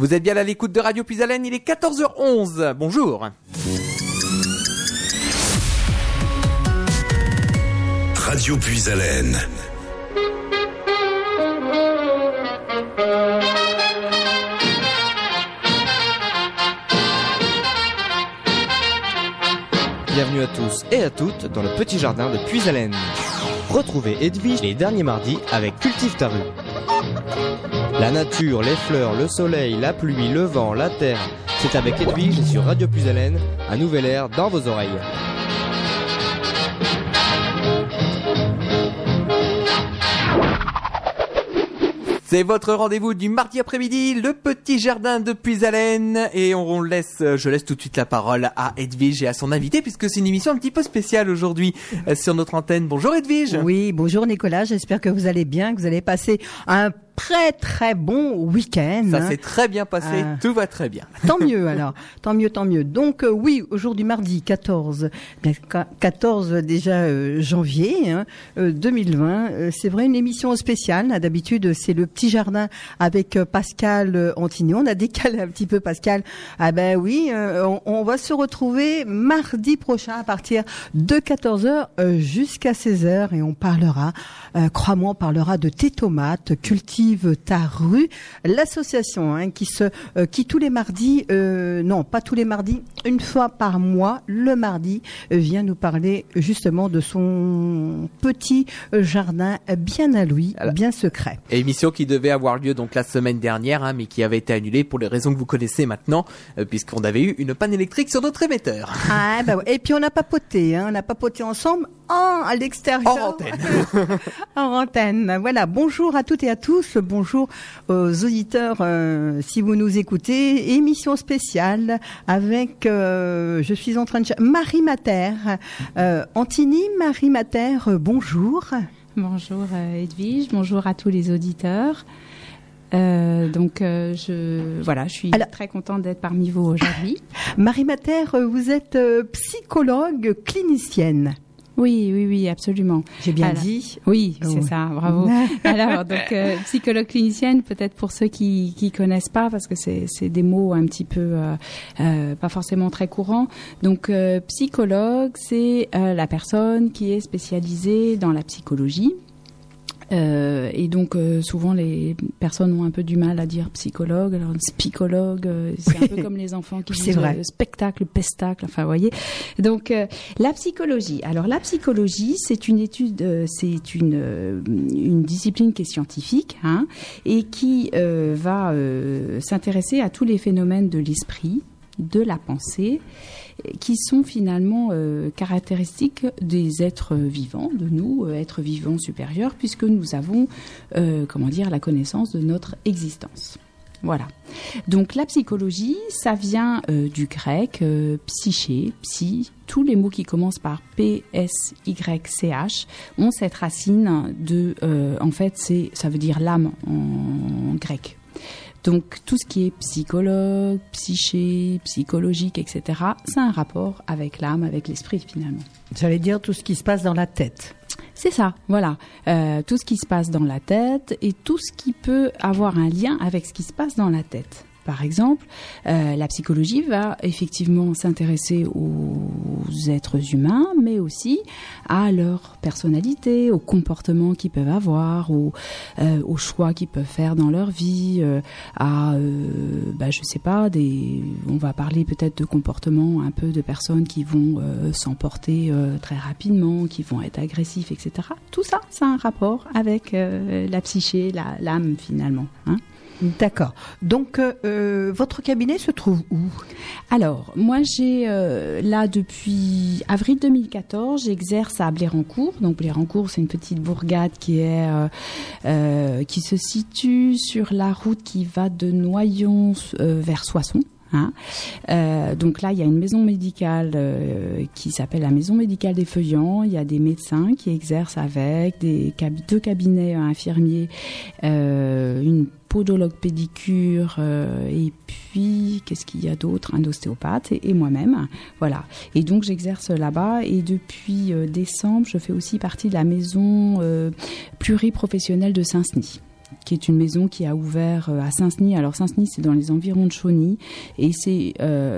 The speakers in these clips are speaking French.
Vous êtes bien à l'écoute de Radio Puisalène, il est 14h11. Bonjour. Radio Puisalène. Bienvenue à tous et à toutes dans le petit jardin de Puisalène. Retrouvez Edwige les derniers mardis avec Cultive ta rue. La nature, les fleurs, le soleil, la pluie, le vent, la terre, c'est avec Edwige et sur Radio Puisalène, un nouvel air dans vos oreilles. C'est votre rendez-vous du mardi après-midi, le petit jardin de Puisalène. Et on laisse, je laisse tout de suite la parole à Edwige et à son invité puisque c'est une émission un petit peu spéciale aujourd'hui euh, sur notre antenne. Bonjour Edwige. Oui, bonjour Nicolas. J'espère que vous allez bien, que vous allez passer un très très bon week-end. Ça hein. s'est très bien passé, Ah. tout va très bien. Tant mieux alors, tant mieux, tant mieux. Donc euh, oui, aujourd'hui mardi 14, bien, qua- 14 déjà euh, janvier hein, euh, 2020. euh, c'est vrai une émission spéciale. D'habitude c'est le petit jardin avec euh, Pascal euh, Antignon. On a décalé un petit peu Pascal. Ah ben oui, euh, on, on va se retrouver mardi prochain à partir de 14h euh, jusqu'à 16h et on parlera, euh, crois-moi, on parlera de tes tomates, cultive ta rue, l'association hein, qui se, euh, qui tous les mardis, euh, non pas tous les mardis, une fois par mois, le mardi, euh, vient nous parler justement de son petit jardin bien à lui, bien secret. Et émission qui devait avoir lieu donc la semaine dernière, hein, mais qui avait été annulée pour les raisons que vous connaissez maintenant, euh, puisqu'on avait eu une panne électrique sur notre émetteur. Ah, bah ouais. Et puis on a papoté, hein, on a papoté ensemble en, à l'extérieur. En antenne. en antenne. Voilà, bonjour à toutes et à tous, bonjour aux auditeurs euh, si vous nous écoutez. Émission spéciale avec, euh, je suis en train de... Marie Mater. Euh, Antini, Marie Mater, euh, bonjour. Bonjour euh, Edwige, bonjour à tous les auditeurs. Euh, donc euh, je voilà, je suis Alors- très contente d'être parmi vous aujourd'hui. Marie Mater, vous êtes euh, psychologue clinicienne. Oui, oui, oui, absolument. J'ai bien Alors- dit. Oui, Oh, c'est oui. ça, bravo. Alors, donc, euh, psychologue clinicienne, peut-être pour ceux qui qui connaissent pas, parce que c'est des mots un petit peu euh, euh, pas forcément très courants. Donc, psychologue, c'est la personne qui est spécialisée dans la psychologie. Euh, et donc euh, souvent les personnes ont un peu du mal à dire psychologue, alors psychologue, euh, c'est un peu comme les enfants qui disent vrai. euh, spectacle, pestacle, enfin vous voyez. Donc euh, la psychologie. Alors la psychologie, c'est une étude, euh, c'est une euh, une discipline qui est scientifique hein, et qui euh, va euh, s'intéresser à tous les phénomènes de l'esprit, de la pensée qui sont finalement euh, caractéristiques des êtres vivants, de nous, euh, êtres vivants supérieurs, puisque nous avons, euh, comment dire, la connaissance de notre existence. Voilà. Donc la psychologie, ça vient du grec psyché, psy. Tous les mots qui commencent par P, S, Y, C, H ont cette racine de, en fait, c'est, ça veut dire l'âme en grec. Donc tout ce qui est psychologue, psyché, psychologique, etc., c'est un rapport avec l'âme, avec l'esprit finalement. J'allais dire tout ce qui se passe dans la tête. C'est ça, voilà. Euh, tout ce qui se passe dans la tête et tout ce qui peut avoir un lien avec ce qui se passe dans la tête. Par exemple, euh, la psychologie va effectivement s'intéresser aux êtres humains, mais aussi à leur personnalité, aux comportements qu'ils peuvent avoir, aux, euh, choix qu'ils peuvent faire dans leur vie, euh, à, bah, je sais pas, on va parler peut-être de comportements un peu de personnes qui vont s'emporter très rapidement, qui vont être agressifs, etc. Tout ça, ça a un rapport avec la psyché, l'âme finalement. Hein. D'accord. Donc, euh, euh, votre cabinet se trouve où? Alors, moi, j'ai euh, là depuis avril 2014, j'exerce à Blérancourt. Donc, Blérancourt, c'est une petite bourgade qui est qui se situe sur la route qui va de Noyon vers Soissons. Hein. Donc là, il y a une maison médicale qui s'appelle la maison médicale des Feuillants. Il y a des médecins qui exercent avec, des deux cabinets infirmiers, euh, une podologue pédicure euh, et puis qu'est-ce qu'il y a d'autre? Un ostéopathe et, moi-même. Voilà. Et donc j'exerce là-bas et depuis euh, décembre, je fais aussi partie de la maison euh, pluriprofessionnelle de Saint-Denis qui est une maison qui a ouvert à Saint-Denis. Alors Saint-Denis, c'est dans les environs de Chauny, et c'est,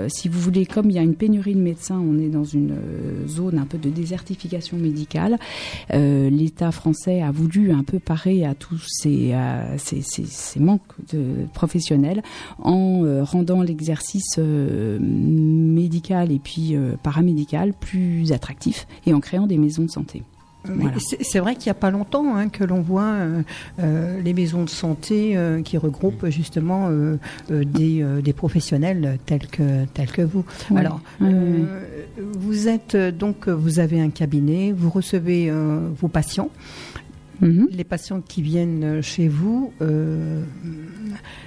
si vous voulez, comme il y a une pénurie de médecins, on est dans une zone un peu de désertification médicale. L'État français a voulu un peu parer à tous ces, ces, ces, ces manques de professionnels en rendant l'exercice médical et puis paramédical plus attractif et en créant des maisons de santé. C'est vrai qu'il n'y a pas longtemps hein, que l'on voit euh, euh, les maisons de santé euh, qui regroupent justement des, des, professionnels tels que tels que vous. Alors, vous êtes donc vous avez un cabinet, vous recevez vos patients. Mhm. Les patients qui viennent chez vous,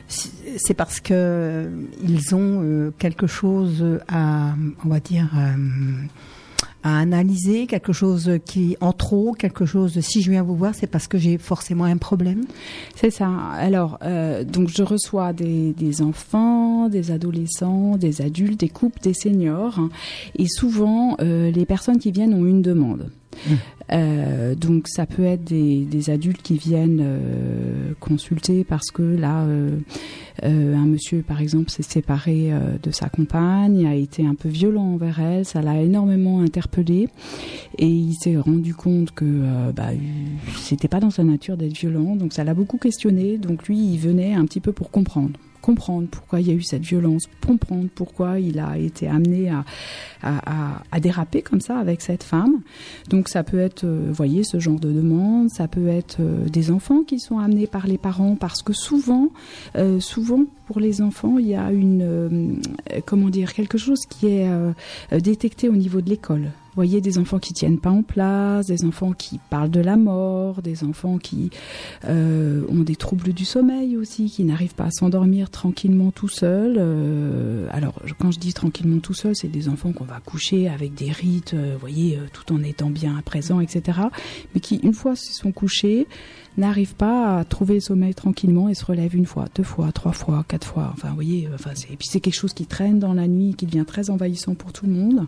c'est parce que ils ont quelque chose à, on va dire à analyser, quelque chose qui en trop, quelque chose. Si je viens vous voir, c'est parce que j'ai forcément un problème. C'est ça. Alors, euh, donc je reçois des, enfants, des adolescents, des adultes, des couples, des seniors, hein. et souvent euh, les personnes qui viennent ont une demande. Euh, donc ça peut être des, adultes qui viennent euh, consulter parce que là, euh, un monsieur par exemple s'est séparé de sa compagne, a été un peu violent envers elle, ça l'a énormément interpellé et il s'est rendu compte que bah, c'était pas dans sa nature d'être violent, donc ça l'a beaucoup questionné. Donc lui, il venait un petit peu pour comprendre comprendre pourquoi il y a eu cette violence, comprendre pourquoi il a été amené à, à, déraper comme ça avec cette femme. Donc ça peut être, vous euh, voyez, ce genre de demande, ça peut être euh, des enfants qui sont amenés par les parents parce que souvent, euh, souvent pour les enfants, il y a une, comment dire, quelque chose qui est détecté au niveau de l'école voyez des enfants qui tiennent pas en place, des enfants qui parlent de la mort, des enfants qui euh, ont des troubles du sommeil aussi, qui n'arrivent pas à s'endormir tranquillement tout seuls. Euh, alors quand je dis tranquillement tout seul, c'est des enfants qu'on va coucher avec des rites, euh, voyez, tout en étant bien à présent, etc. Mais qui une fois se sont couchés, n'arrive pas à trouver le sommeil tranquillement et se relève une fois, deux fois, trois fois, quatre fois. Enfin, vous voyez, enfin, et puis c'est quelque chose qui traîne dans la nuit, qui devient très envahissant pour tout le monde.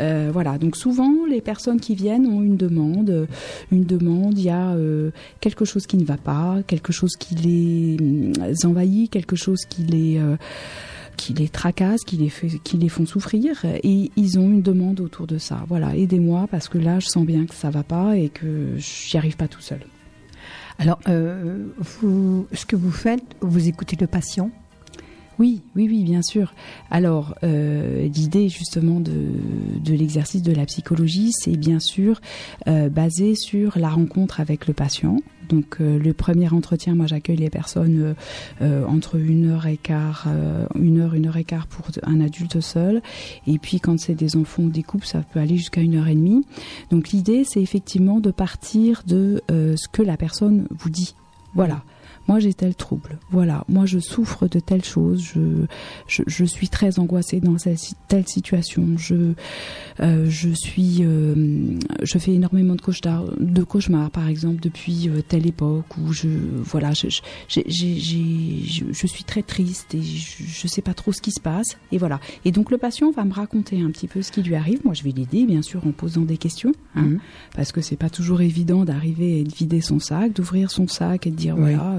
Euh, voilà. Donc souvent, les personnes qui viennent ont une demande, une demande. Il y a euh, quelque chose qui ne va pas, quelque chose qui les euh, envahit, quelque chose qui les qui les tracasse, qui les, fait, qui les font souffrir, et ils ont une demande autour de ça. Voilà, aidez-moi parce que là, je sens bien que ça va pas et que j'y arrive pas tout seul. Alors, euh, ce que vous faites, vous écoutez le patient oui, oui, oui, bien sûr. Alors, euh, l'idée justement de, de l'exercice de la psychologie, c'est bien sûr euh, basé sur la rencontre avec le patient. Donc, euh, le premier entretien, moi, j'accueille les personnes euh, euh, entre une heure et quart, une heure, une heure et quart pour un adulte seul. Et puis, quand c'est des enfants ou des couples, ça peut aller jusqu'à une heure et demie. Donc, l'idée, c'est effectivement de partir de ce que la personne vous dit. Voilà moi j'ai tel trouble, voilà, moi je souffre de telle chose, je, je, je suis très angoissée dans telle situation, je, euh, je suis, euh, je fais énormément de cauchemars, de cauchemars par exemple depuis euh, telle époque où je, voilà, je, je, je, suis très triste et je, ne sais pas trop ce qui se passe et voilà. Et donc le patient va me raconter un petit peu ce qui lui arrive. Moi je vais l'aider bien sûr en posant des questions, hein, mhm. parce que c'est pas toujours évident d'arriver et de vider son sac, d'ouvrir son sac et de dire voilà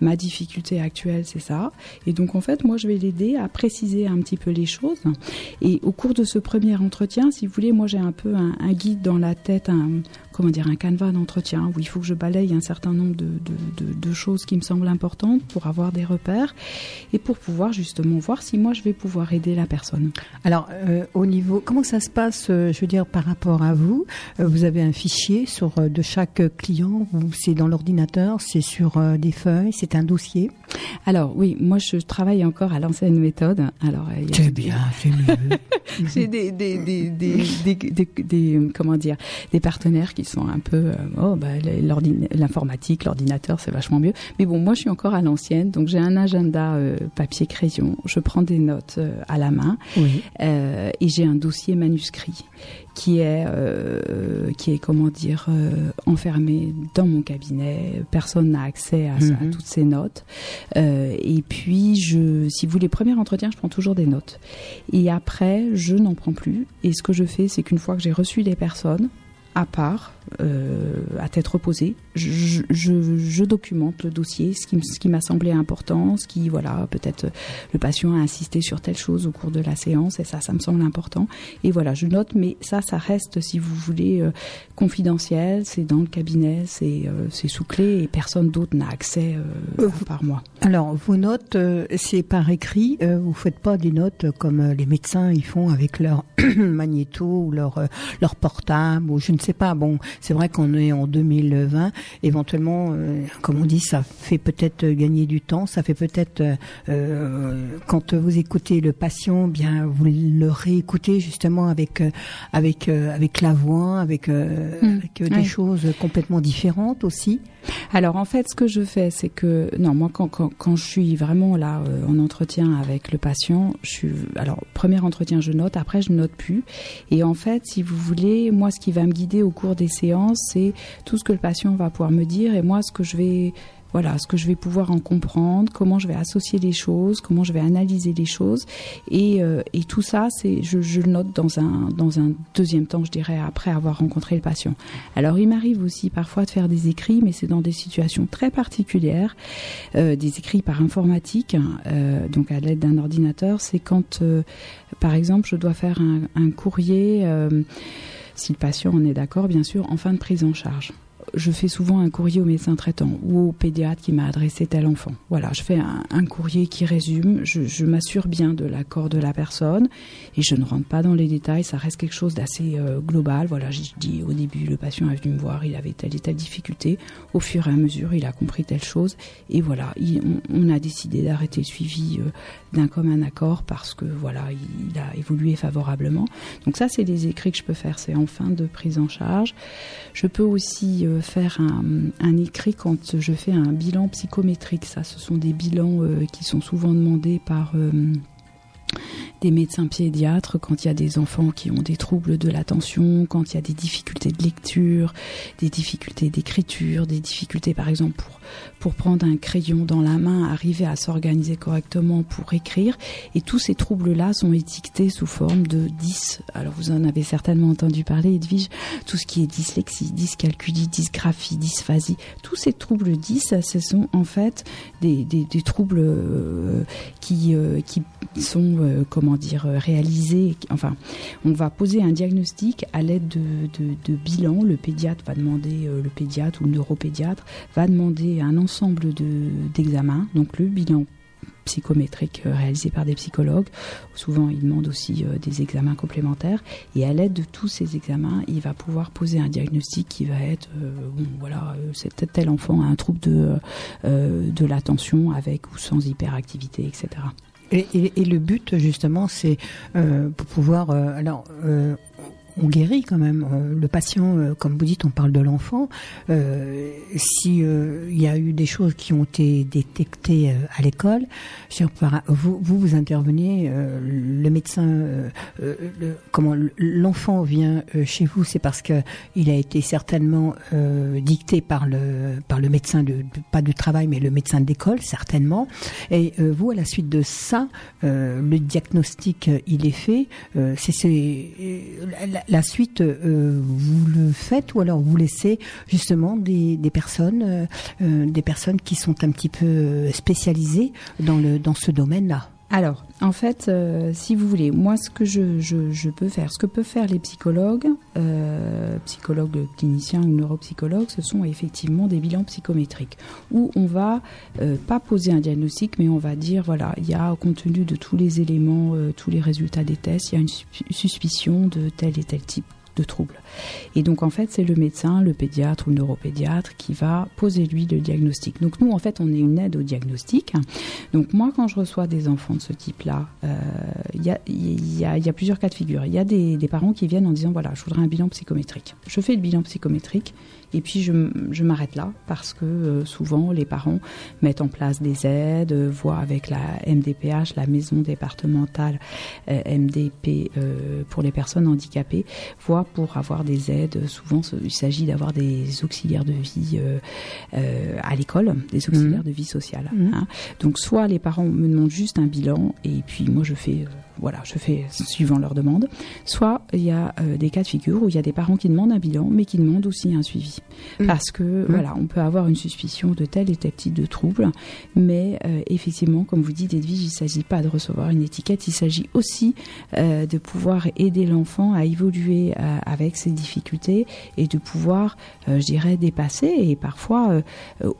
ma difficulté actuelle, c'est ça. Et donc en fait, moi, je vais l'aider à préciser un petit peu les choses. Et au cours de ce premier entretien, si vous voulez, moi, j'ai un peu un, guide dans la tête, un, comment dire, un canevas d'entretien où il faut que je balaye un certain nombre de, choses qui me semblent importantes pour avoir des repères et pour pouvoir justement voir si moi je vais pouvoir aider la personne. Alors, euh, au niveau, comment ça se passe, euh, je veux dire, par rapport à vous? Euh, Vous avez un fichier sur de chaque client, c'est dans l'ordinateur, c'est sur des feuilles, c'est un dossier Alors oui, moi je travaille encore à l'ancienne méthode. Alors c'est bien, c'est mieux. J'ai des, des, des, des, comment dire, des partenaires qui sont un peu euh, oh bah l'informatique, l'ordinateur, c'est vachement mieux. Mais bon, moi je suis encore à l'ancienne, donc j'ai un agenda euh, papier crayon, je prends des notes euh, à la main et j'ai un dossier manuscrit qui est qui est comment dire enfermé dans mon cabinet. Personne n'a accès à, mhm. toutes ces notes. et puis je, si vous les premiers entretiens, je prends toujours des notes. Et après, je n'en prends plus. Et ce que je fais, c'est qu'une fois que j'ai reçu les personnes, à part, euh, à tête reposée. Je, je, je, documente le dossier, ce qui, ce qui m'a semblé important, ce qui, voilà, peut-être le patient a insisté sur telle chose au cours de la séance, et ça, ça me semble important. Et voilà, je note, mais ça, ça reste, si vous voulez, euh, confidentiel, c'est dans le cabinet, c'est euh, sous clé, et personne d'autre n'a accès euh, par moi. Alors, vos notes, c'est par écrit, vous faites pas des notes comme les médecins ils font avec leur magnéto ou leur, leur portable, ou je ne sais pas, bon, c'est vrai qu'on est en 2020. Éventuellement, euh, comme on dit, ça fait peut-être gagner du temps. Ça fait peut-être euh, quand vous écoutez le patient, bien vous le réécoutez justement avec euh, avec avec la voix, avec, mmh. des choses complètement différentes aussi. Alors en fait, ce que je fais, c'est que non, moi quand, quand, quand je suis vraiment là en entretien avec le patient, je suis alors premier entretien je note, après je note plus. Et en fait, si vous voulez, moi ce qui va me guider au cours des séances c'est tout ce que le patient va pouvoir me dire et moi ce que je vais voilà, ce que je vais pouvoir en comprendre, comment je vais associer les choses, comment je vais analyser les choses, et, euh, tout ça, c'est, je, le note dans un dans un deuxième temps, je dirais, après avoir rencontré le patient. Alors, il m'arrive aussi parfois de faire des écrits, mais c'est dans des situations très particulières, euh, des écrits par informatique, euh, donc à l'aide d'un ordinateur. C'est quand, par exemple, je dois faire un courrier si le patient en est d'accord, bien sûr, en fin de prise en charge je fais souvent un courrier au médecin traitant ou au pédiatre qui m'a adressé tel enfant. Voilà, je fais un, courrier qui résume, je, m'assure bien de l'accord de la personne et je ne rentre pas dans les détails, ça reste quelque chose d'assez euh, global. Voilà, je dis au début, le patient est venu me voir, il avait telle et telle difficulté. Au fur et à mesure, il a compris telle chose et voilà, on, a décidé d'arrêter le suivi euh, d'un commun accord parce que voilà, il, a évolué favorablement. Donc ça, c'est des écrits que je peux faire, c'est en fin de prise en charge. Je peux aussi euh, faire un, écrit quand je fais un bilan psychométrique. Ça, ce sont des bilans euh, qui sont souvent demandés par euh, des médecins pédiatres quand il y a des enfants qui ont des troubles de l'attention, quand il y a des difficultés de lecture, des difficultés d'écriture, des difficultés par exemple pour pour prendre un crayon dans la main, arriver à s'organiser correctement pour écrire. Et tous ces troubles-là sont étiquetés sous forme de 10. Alors vous en avez certainement entendu parler, Edwige, tout ce qui est dyslexie, dyscalculie, dysgraphie, dysphasie, tous ces troubles 10, ce sont en fait des, des, des troubles euh, qui, euh, qui sont, euh, comment dire, réalisés. Enfin, on va poser un diagnostic à l'aide de, de, de bilan. Le pédiatre va demander, le pédiatre ou le neuropédiatre va demander un ensemble d'examens, donc le bilan psychométrique euh, réalisé par des psychologues. Souvent, il demande aussi euh, des examens complémentaires. Et à l'aide de tous ces examens, il va pouvoir poser un diagnostic qui va être, euh, bon, voilà, tel enfant a un trouble de, de l'attention avec ou sans hyperactivité, etc. Et, le but, justement, c'est pour pouvoir... alors, on guérit quand même euh, le patient, euh, comme vous dites, on parle de l'enfant. Euh, si il y a eu des choses qui ont été détectées à l'école, vous, vous vous intervenez, le médecin, comment l'enfant vient chez vous, c'est parce que il a été certainement dicté par le par le médecin de, pas du travail, mais le médecin d'école certainement. Et vous, à la suite de ça, le diagnostic il est fait. c'est suite, euh, vous le faites ou alors vous laissez justement des, personnes, euh, euh, des personnes qui sont un petit peu spécialisées dans le dans ce domaine-là? Alors, en fait, euh, si vous voulez, moi, ce que je, peux faire, ce que peuvent faire les psychologues, euh, psychologues cliniciens ou neuropsychologues, ce sont effectivement des bilans psychométriques où on va euh, pas poser un diagnostic, mais on va dire voilà, il y a compte tenu de tous les éléments, tous les résultats des tests, il y a une suspicion de tel et tel type de troubles. Et donc en fait, c'est le médecin, le pédiatre ou le neuropédiatre qui va poser lui le diagnostic. Donc nous, en fait, on est une aide au diagnostic. Donc moi, quand je reçois des enfants de ce type-là, euh, il y, y, a, plusieurs cas de figure. Il y a des, des parents qui viennent en disant, voilà, je voudrais un bilan psychométrique. Je fais le bilan psychométrique et puis je, je m'arrête là parce que euh, souvent les parents mettent en place des aides, euh, voient avec la MDPH, la maison départementale euh, MDP pour les personnes handicapées, voient pour avoir des aides. Souvent il s'agit d'avoir des auxiliaires de vie à l'école, des auxiliaires mmh. de vie sociale. Mmh. Hein. Donc soit les parents me demandent juste un bilan et puis moi je fais voilà, je fais suivant leur demande. Soit il y a euh, des cas de figure où il y a des parents qui demandent un bilan, mais qui demandent aussi un suivi, Mm. parce que voilà, on peut avoir une suspicion de tel et tel type de trouble, mais euh, effectivement, comme vous dites, Edwige, il ne s'agit pas de recevoir une étiquette, il s'agit aussi euh, de pouvoir aider l'enfant à évoluer avec ses difficultés et de pouvoir, je dirais, dépasser. Et parfois,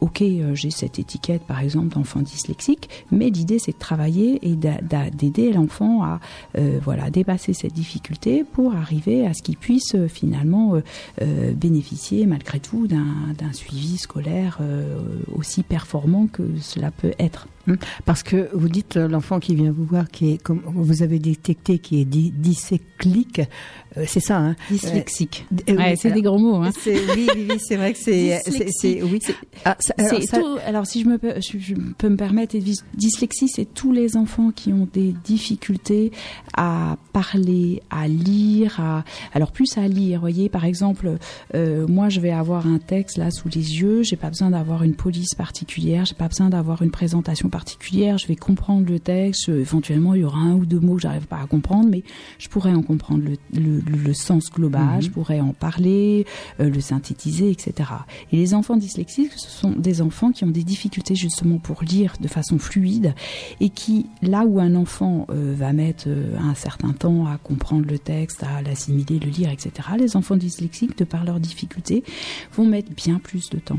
ok, j'ai cette étiquette, par exemple, d'enfant dyslexique, mais l'idée, c'est de travailler et d'a- d'a- d'aider l'enfant à euh, voilà, dépasser cette difficulté pour arriver à ce qu'il puisse euh, finalement euh, bénéficier malgré tout d'un suivi scolaire aussi performant que cela peut être. Parce que vous dites euh, l'enfant qui vient vous voir, qui est comme vous avez détecté, qui est dyséclique, euh, c'est ça, hein Dyslexique. Euh, Ouais, oui, c'est des gros mots. Hein. oui, oui, oui, c'est vrai que c'est, oui. Ah, ça- alors, C'est ça- tout- alors si je, me, peux- je, je peux me permettre, dyslexie, c'est tous les enfants qui ont des difficultés à parler, à lire, à, alors plus à lire. Voyez, par exemple, euh, moi je vais avoir un texte là sous les yeux, j'ai pas besoin d'avoir une police particulière, j'ai pas besoin d'avoir une présentation particulière. Je vais comprendre le texte. euh, Éventuellement, il y aura un ou deux mots que j'arrive pas à comprendre, mais je pourrais en comprendre le, le, le sens global, je pourrais en parler, euh, le synthétiser, etc. Et les enfants dyslexiques, ce sont des enfants qui ont des difficultés justement pour lire de façon fluide et qui, là où un enfant euh, va mettre euh, un certain temps à comprendre le texte, à l'assimiler, le lire, etc., les enfants dyslexiques, de par leurs difficultés, vont mettre bien plus de temps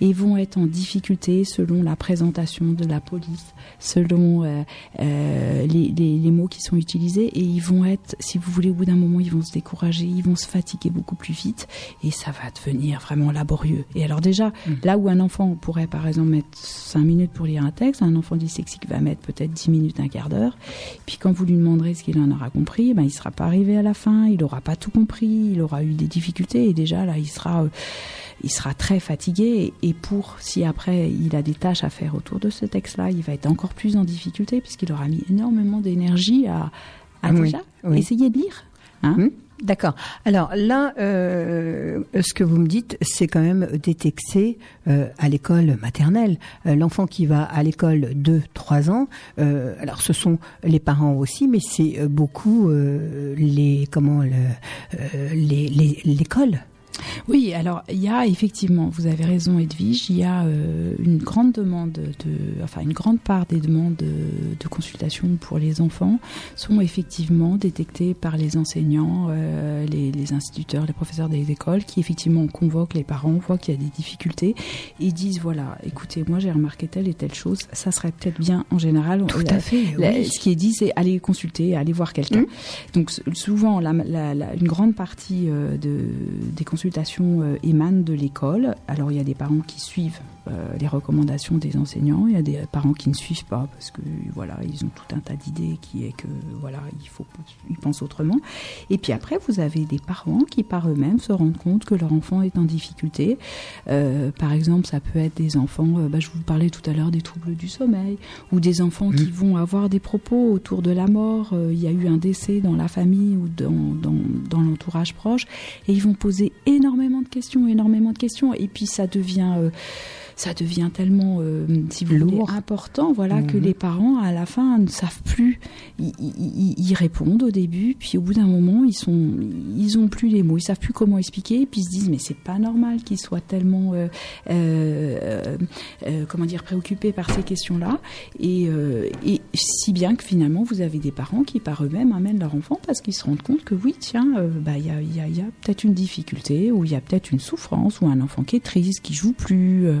et vont être en difficulté selon la présentation de la police, selon euh, euh, les, les- les mots qui sont utilisés et ils vont être, si vous voulez, au bout d'un moment, ils vont se décourager, ils vont se fatiguer beaucoup plus vite et ça va devenir vraiment laborieux. Et alors déjà, là où un enfant pourrait par exemple mettre 5 minutes pour lire un texte, un enfant dyslexique va mettre peut-être 10 minutes, un quart d'heure. Puis quand vous lui demanderez ce qu'il en aura compris, ben, il sera pas arrivé à la fin, il aura pas tout compris, il aura eu des difficultés et déjà là, il sera... euh, il sera très fatigué et, pour si après il a des tâches à faire autour de ce texte-là, il va être encore plus en difficulté puisqu'il aura mis énormément d'énergie à, à Ah oui, déjà oui. essayer de lire. Hein Hmm, D'accord. Alors là, euh, ce que vous me dites, c'est quand même détecté euh, à l'école maternelle. Euh, L'enfant qui va à l'école de 3 ans, euh, alors ce sont les parents aussi, mais c'est beaucoup euh, les comment le, euh, les- les- l'école. Oui, alors il y a effectivement, vous avez raison Edwige, il y a euh, une grande demande de, enfin une grande part des demandes de, de consultation pour les enfants sont effectivement détectées par les enseignants, euh, les, les instituteurs, les professeurs des écoles qui effectivement convoquent les parents, voient qu'il y a des difficultés et disent voilà, écoutez, moi j'ai remarqué telle et telle chose, ça serait peut-être bien en général. Tout la- à fait. la- oui. Ce qui est dit, c'est aller consulter, aller voir quelqu'un. Mm. Donc souvent, la- une grande partie euh, de, des consultations euh, émanent de l'école. Alors il y a des parents qui suivent les recommandations des enseignants, il y a des parents qui ne suivent pas parce que voilà, ils ont tout un tas d'idées qui est que voilà, il faut ils pensent autrement. Et puis après, vous avez des parents qui par eux-mêmes se rendent compte que leur enfant est en difficulté. Euh, par exemple, ça peut être des enfants, euh, bah, je vous parlais tout à l'heure des troubles du sommeil, ou des enfants qui vont avoir des propos autour de la mort. Euh, il y a eu un décès dans la famille ou dans, dans, dans l'entourage proche, et ils vont poser énormément de questions, énormément de questions, et puis ça devient euh, ça devient tellement, euh, si vous voulez, Lourd. important, voilà, que Mhm. les parents à la fin ne savent plus. Ils, ils- ils répondent au début, puis au bout d'un moment, ils sont, ils ont plus les mots, ils savent plus comment expliquer, et puis ils se disent mais c'est pas normal qu'ils soient tellement, euh, euh, euh, comment dire, préoccupés par ces questions-là, et, euh, et si bien que finalement vous avez des parents qui par eux-mêmes amènent leur enfant parce qu'ils se rendent compte que oui, tiens, euh, bah il y a, il y a- y a peut-être une difficulté, ou il y a peut-être une souffrance, ou un enfant qui est triste, qui joue plus. euh,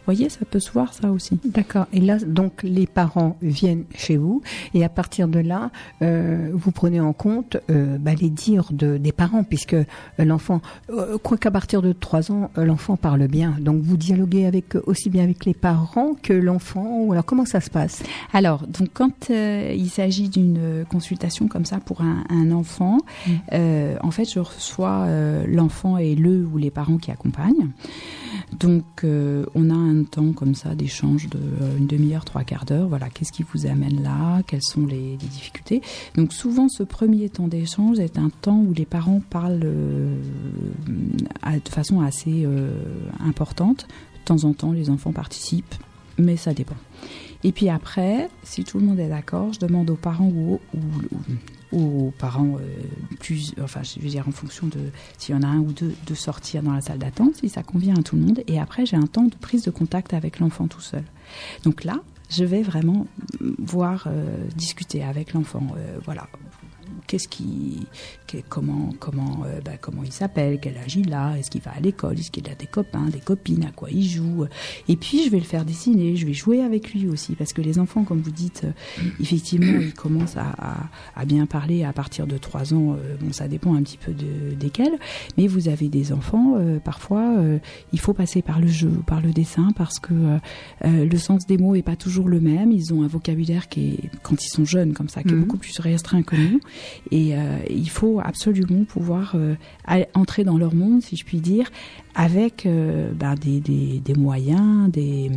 voyez, ça peut se voir ça aussi. D'accord. Et là, donc, les parents viennent chez vous, et à partir de là, euh, vous prenez en compte euh, bah, les dires de, des parents, puisque euh, l'enfant, euh, quoi qu'à partir de 3 ans, l'enfant parle bien. Donc, vous dialoguez avec aussi bien avec les parents que l'enfant. Ou alors, comment ça se passe? Alors, donc quand il s'agit d'une consultation comme ça pour un, un enfant, Mm. euh, en fait, je reçois l'enfant et le ou les parents qui accompagnent. Donc, on a un temps comme ça d'échange de euh, une demi-heure, trois quarts d'heure. Voilà, qu'est-ce qui vous amène là Quelles sont les, difficultés Donc, souvent, ce premier temps d'échange est un temps où les parents parlent euh, de façon assez euh, importante. De temps en temps, les enfants participent, mais ça dépend. Et puis après, si tout le monde est d'accord, je demande aux parents ou, aux parents euh, plus, enfin, je veux dire en fonction de s'il y en a un ou deux, de sortir dans la salle d'attente, si ça convient à tout le monde. Et après, j'ai un temps de prise de contact avec l'enfant tout seul. Donc là, je vais vraiment voir, euh, discuter avec l'enfant. Euh, voilà, qu'est-ce qui, comment, comment, euh, bah, comment il s'appelle, quel âge il a, est-ce qu'il va à l'école, est-ce qu'il a des copains, des copines, à quoi il joue. Et puis je vais le faire dessiner, je vais jouer avec lui aussi, parce que les enfants, comme vous dites, euh, effectivement, ils commencent à, à- à bien parler à partir de 3 ans. euh, bon, ça dépend un petit peu de, desquels, mais vous avez des enfants, parfois, il faut passer par le jeu, par le dessin, parce que le sens des mots est pas toujours le même. Ils ont un vocabulaire qui est, quand ils sont jeunes comme ça, qui est Mhm. beaucoup plus restreint que nous. Et euh, il faut absolument pouvoir euh, entrer dans leur monde, si je puis dire, avec euh, ben, des, des, des moyens, des,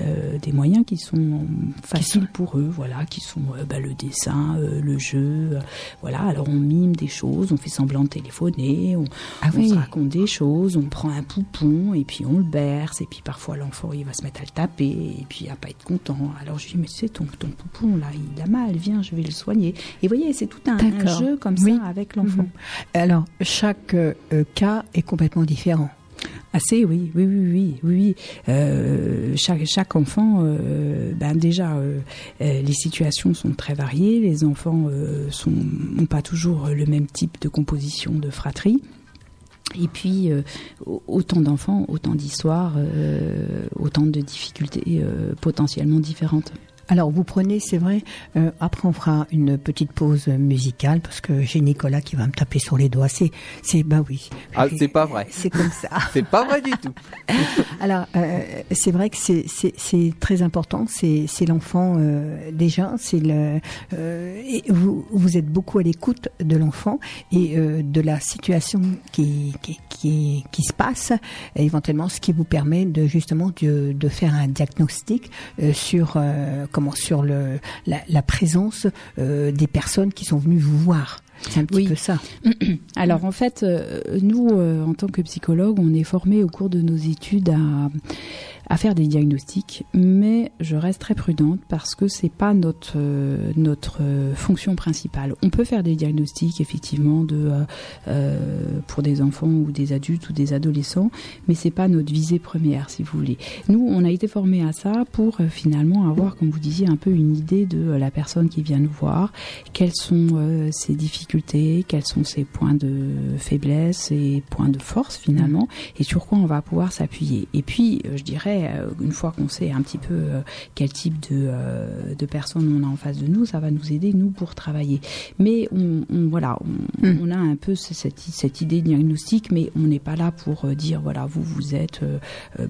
euh, des moyens qui sont faciles pour eux, voilà, qui sont euh, ben, le dessin, le jeu, voilà. Alors on mime des choses, on fait semblant de téléphoner, on, Ah on oui. se raconte des choses, on prend un poupon et puis on le berce et puis parfois l'enfant il va se mettre à le taper et puis va pas être content. Alors je lui dis mais c'est ton ton poupon là, il a mal, viens, je vais le soigner. Et vous voyez, c'est tout un, jeu comme Oui. ça avec l'enfant. Mhm. Alors, chaque cas est complètement différent. Assez, oui, oui, oui, oui, oui. Euh, chaque, enfant, euh, ben déjà, euh, les situations sont très variées. Les enfants n'ont pas toujours le même type de composition de fratrie. Et puis, au- autant d'enfants, autant d'histoires, autant de difficultés potentiellement différentes. Alors, vous prenez, c'est vrai, euh, après on fera une petite pause musicale parce que j'ai Nicolas qui va me taper sur les doigts. C'est, c'est, bah oui. Ah, c'est pas vrai. C'est comme ça. C'est pas vrai du tout. Alors, euh, c'est vrai que c'est, c'est, c'est très important. C'est, c'est l'enfant euh, déjà. C'est le. euh, et vous, vous êtes beaucoup à l'écoute de l'enfant et euh, de la situation qui, qui, qui, qui se passe. Et éventuellement, ce qui vous permet de justement de, de faire un diagnostic euh, sur euh, comment sur le la, la présence euh, des personnes qui sont venues vous voir. C'est un petit Oui. peu ça. Alors en fait, euh, nous, euh, en tant que psychologue, on est formé au cours de nos études à, à faire des diagnostics, mais je reste très prudente parce que c'est pas notre euh, notre euh, fonction principale. On peut faire des diagnostics effectivement de euh, euh, pour des enfants ou des adultes ou des adolescents, mais c'est pas notre visée première, si vous voulez. Nous, on a été formé à ça pour euh, finalement avoir, comme vous disiez, un peu une idée de euh, la personne qui vient nous voir, quelles sont euh, ses difficultés, quels sont ses points de faiblesse et points de force finalement, et sur quoi on va pouvoir s'appuyer. Et puis, je dirais, euh, une fois qu'on sait un petit peu euh, quel type de, euh, de personne on a en face de nous, ça va nous aider nous pour travailler. Mais on, on- voilà, on, Mm. on a un peu ce- cette, cette idée diagnostique, mais on n'est pas là pour dire voilà, vous vous êtes, euh,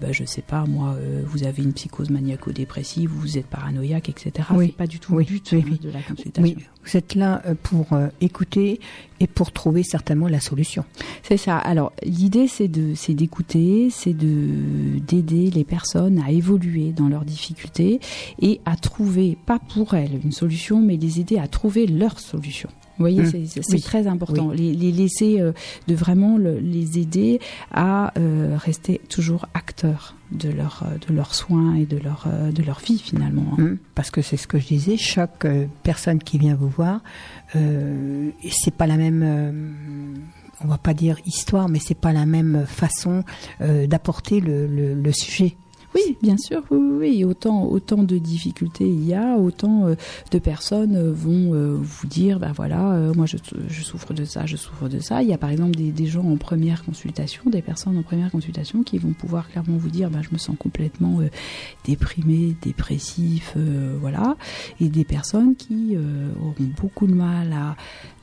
bah, je sais pas moi, euh, vous avez une psychose maniaco-dépressive, vous êtes paranoïaque, etc. Oui. C'est pas du tout Oui, le but oui, hein, oui. de la consultation. Vous êtes là pour euh, écouter et pour trouver certainement la solution. C'est ça. Alors l'idée c'est de c'est d'écouter, c'est de d'aider les personnes à évoluer dans leurs difficultés et à trouver pas pour elles une solution, mais les aider à trouver leur solution. Vous voyez, Mmh. c'est- Oui. très important. Les, les laisser euh, de vraiment le- les aider à euh, rester toujours acteurs de leur euh, de leurs soins et de leur de leur vie finalement. hein. Hum, Parce que c'est ce que je disais, chaque personne qui vient vous voir, euh, c'est pas la même, on va pas dire histoire, mais c'est pas la même façon euh, d'apporter le, le, le sujet. Oui, bien sûr, oui, oui. Autant, autant de difficultés il y a, autant euh, de personnes euh, vont euh, vous dire, ben voilà, moi je, souffre de ça, je souffre de ça. Il y a par exemple des, gens en première consultation, des personnes en première consultation qui vont pouvoir clairement vous dire, ben, je me sens complètement déprimé, dépressif, voilà. Et des personnes qui auront beaucoup de mal à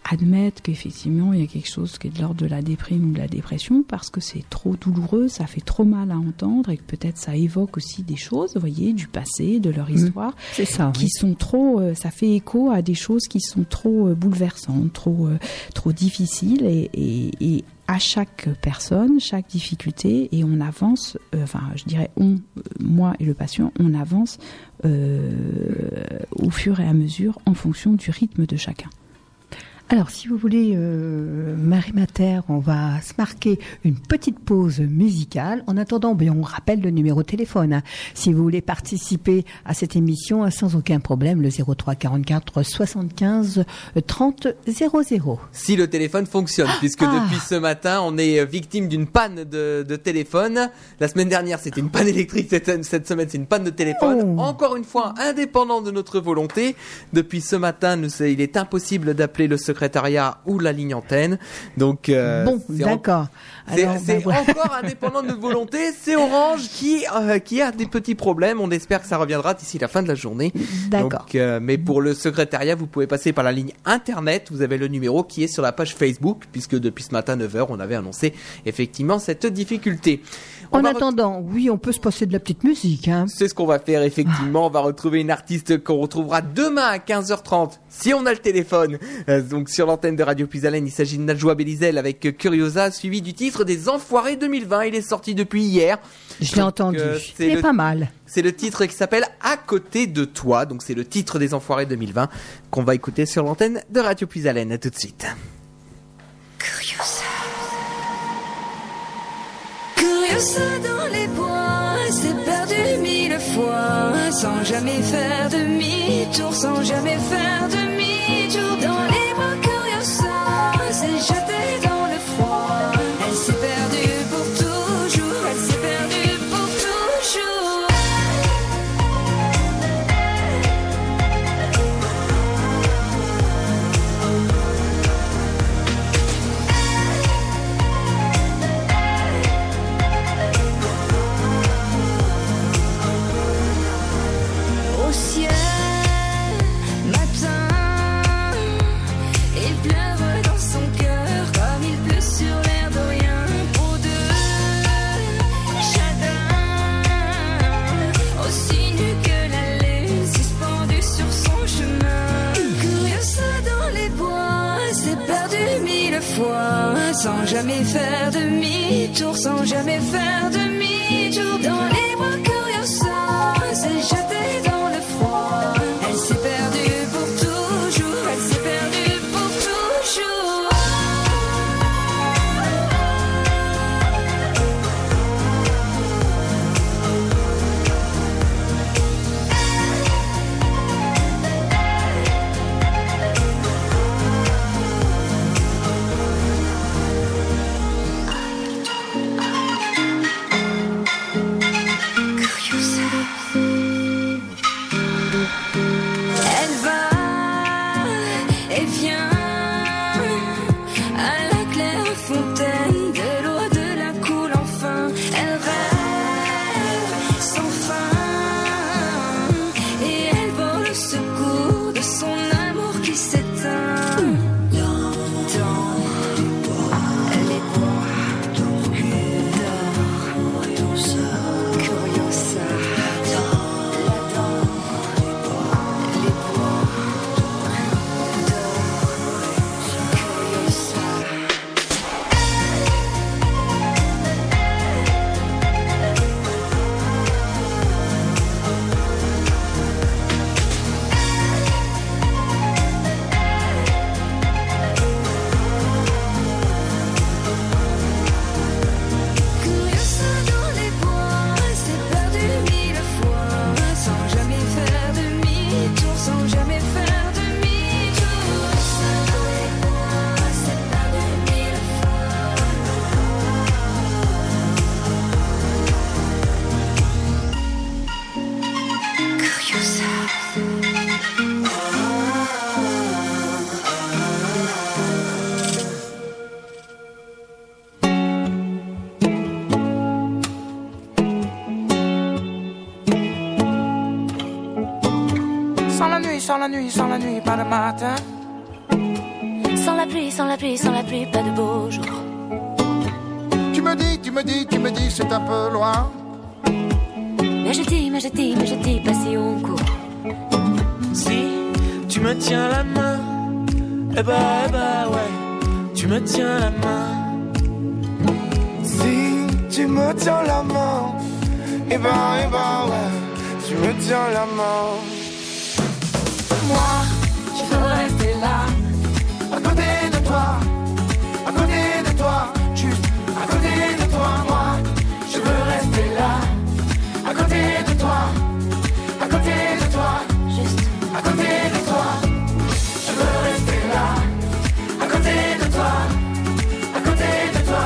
admettre qu'effectivement il y a quelque chose qui est de l'ordre de la déprime ou de la dépression parce que c'est trop douloureux, ça fait trop mal à entendre et que peut-être ça évoque aussi des choses, vous voyez, du passé, de leur histoire, C'est ça. qui sont trop, euh, ça fait écho à des choses qui sont trop euh, bouleversantes, trop, euh, trop difficiles et, et, et à chaque personne, chaque difficulté et on avance, euh, enfin je dirais on, moi et le patient, on avance euh, au fur et à mesure en fonction du rythme de chacun. Alors, si vous voulez, euh, Marie Mater, on va se marquer une petite pause musicale. En attendant, ben, on rappelle le numéro de téléphone. hein. Si vous voulez participer à cette émission, hein, sans aucun problème, le 03 44 75 30 00. Si le téléphone fonctionne, puisque Ah. depuis ce matin, on est euh, victime d'une panne de, de téléphone. La semaine dernière, c'était une panne électrique. Cette, cette semaine, c'est une panne de téléphone. Oh. Encore une fois, indépendant de notre volonté. Depuis ce matin, nous, il est impossible d'appeler le secrétariat ou la ligne antenne. Donc, euh, bon, d'accord. C'est voilà. encore indépendant de notre volonté. C'est Orange qui euh, qui a des petits problèmes. On espère que ça reviendra d'ici la fin de la journée. D'accord. Euh, mais pour le secrétariat, vous pouvez passer par la ligne internet. Vous avez le numéro qui est sur la page Facebook, puisque depuis ce matin 9h, on avait annoncé effectivement cette difficulté. On En attendant, oui, on peut se passer de la petite musique. Hein. c'est ce qu'on va faire effectivement. On va retrouver une artiste qu'on retrouvera demain à 15h30 si on a le téléphone. Euh, donc sur l'antenne de Radio Puisalène, il s'agit de Najwa Belizel avec Curiosa, suivi du titre des Enfoirés 2020. Il est sorti depuis hier. Je l'ai entendu. euh, c'est C'est le- pas mal. C'est le titre qui s'appelle À côté de toi. Donc c'est le titre des Enfoirés 2020 qu'on va écouter sur l'antenne de Radio Puisalène. À tout de suite. Curiosa dans les bois, s'est perdu mille fois, sans jamais faire demi-tour, sans jamais faire demi-tour. Dans les sans jamais faire demi-tour, sans jamais faire demi-tour. La nuit, sans la nuit, sans la nuit, pas de matin. Sans la pluie, sans la pluie, sans la pluie, pas de beau jour. Tu me dis, tu me dis, tu me dis, c'est un peu loin. Mais je dis, mais je dis, mais je dis pas si on court. Si tu me tiens la main, eh bah, eh bah ouais, tu me tiens la main. Si tu me tiens la main, et ben, et ben, ouais, tu me tiens la main. Côté de toi, à côté de toi, juste à côté de toi, je veux rester là, à côté de toi, à côté de toi,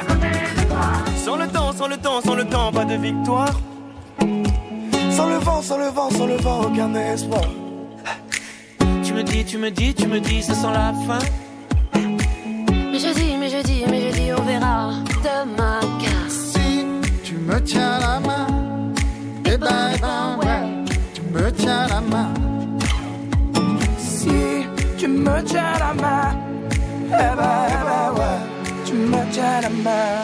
à côté de toi. Sans le temps, sans le temps, sans le temps, pas de victoire. Sans le vent, sans le vent, sans le vent, aucun espoir. Tu me dis, tu me dis, tu me dis, ça sent la fin. Tu me tiens la main, eh ben, eh ben, ouais, tu me tiens la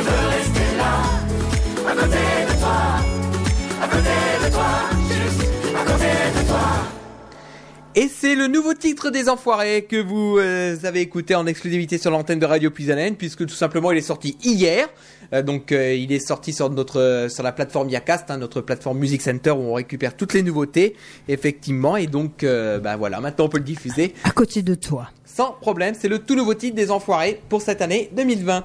je veux rester là. À côté de toi, à côté de toi, juste à côté de toi. Et c'est le nouveau titre des Enfoirés que vous euh, avez écouté en exclusivité sur l'antenne de Radio Puisalène, puisque tout simplement il est sorti hier. Euh, donc euh, il est sorti sur notre sur la plateforme Yacast, hein, notre plateforme Music Center où on récupère toutes les nouveautés, effectivement. Et donc euh, bah voilà, maintenant on peut le diffuser À côté de toi. sans problème. C'est le tout nouveau titre des Enfoirés pour cette année 2020.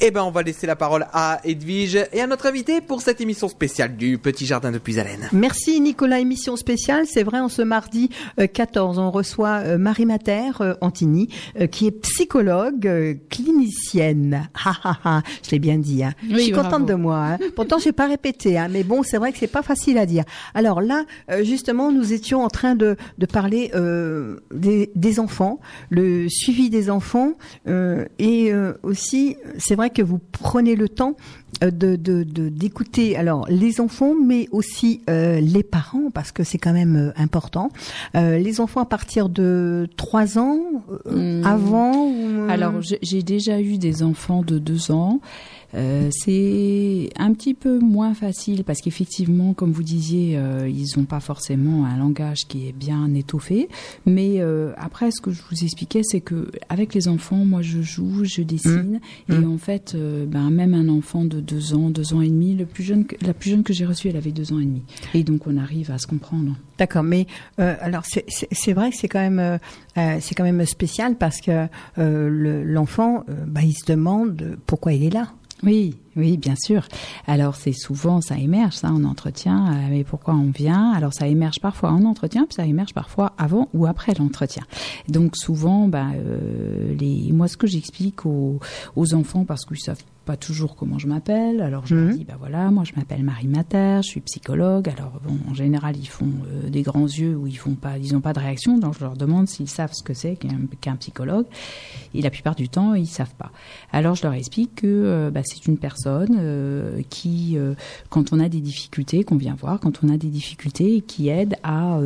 Et ben on va laisser la parole à Edwige et à notre invité pour cette émission spéciale du Petit Jardin de Puisalène. Merci Nicolas, émission spéciale. C'est vrai, en ce mardi euh, 14, on reçoit euh, Marie Mater euh, Antini, euh, qui est psychologue, euh, clinicienne. Ha ha ha, je l'ai bien dit. Hein. je suis bravo. contente de moi. Hein. Pourtant, j'ai pas répété, hein, mais bon, c'est vrai que c'est pas facile à dire. Alors là, euh, justement, nous étions en train de, de parler euh, des, des enfants, le suivi des enfants, euh, et euh, aussi, c'est vrai que vous prenez le temps euh, de de- de- d'écouter alors les enfants mais aussi euh, les parents parce que c'est quand même euh, important Euh, les enfants à partir de trois ans euh, Hmm. avant ou- Alors, j'ai- j'ai déjà eu des enfants de deux ans. Euh, c'est un petit peu moins facile parce qu'effectivement, comme vous disiez, euh, ils n'ont pas forcément un langage qui est bien étoffé. Mais euh, après, ce que je vous expliquais, c'est que avec les enfants, moi, je joue, je dessine, et en fait, euh, ben, même un enfant de deux ans, deux ans et demi, le plus jeune, que- la plus jeune que j'ai reçue, elle avait deux ans et demi, et donc on arrive à se comprendre. D'accord, mais euh, alors c'est- vrai que c'est quand même c'est quand même spécial parce que euh, le- l'enfant euh, bah, il se demande pourquoi il est là. Oui, oui, bien sûr. Alors c'est souvent ça émerge ça en entretien. euh, mais pourquoi on vient? Alors ça émerge parfois en entretien, puis ça émerge parfois avant ou après l'entretien. Donc souvent, bah, euh, les, moi ce que j'explique aux, aux enfants parce qu'ils savent pas toujours comment je m'appelle. Alors je leur dis bah voilà, moi je m'appelle Marie Mater, je suis psychologue. Alors bon, en général ils font euh, des grands yeux ou ils font pas, ils ont pas de réaction. Donc je leur demande s'ils savent ce que c'est qu'un qu'un psychologue. Et la plupart du temps ils savent pas. Alors je leur explique que euh, bah, c'est une personne euh, qui, quand on a des difficultés, qu'on vient voir, quand on a des difficultés, qui aide à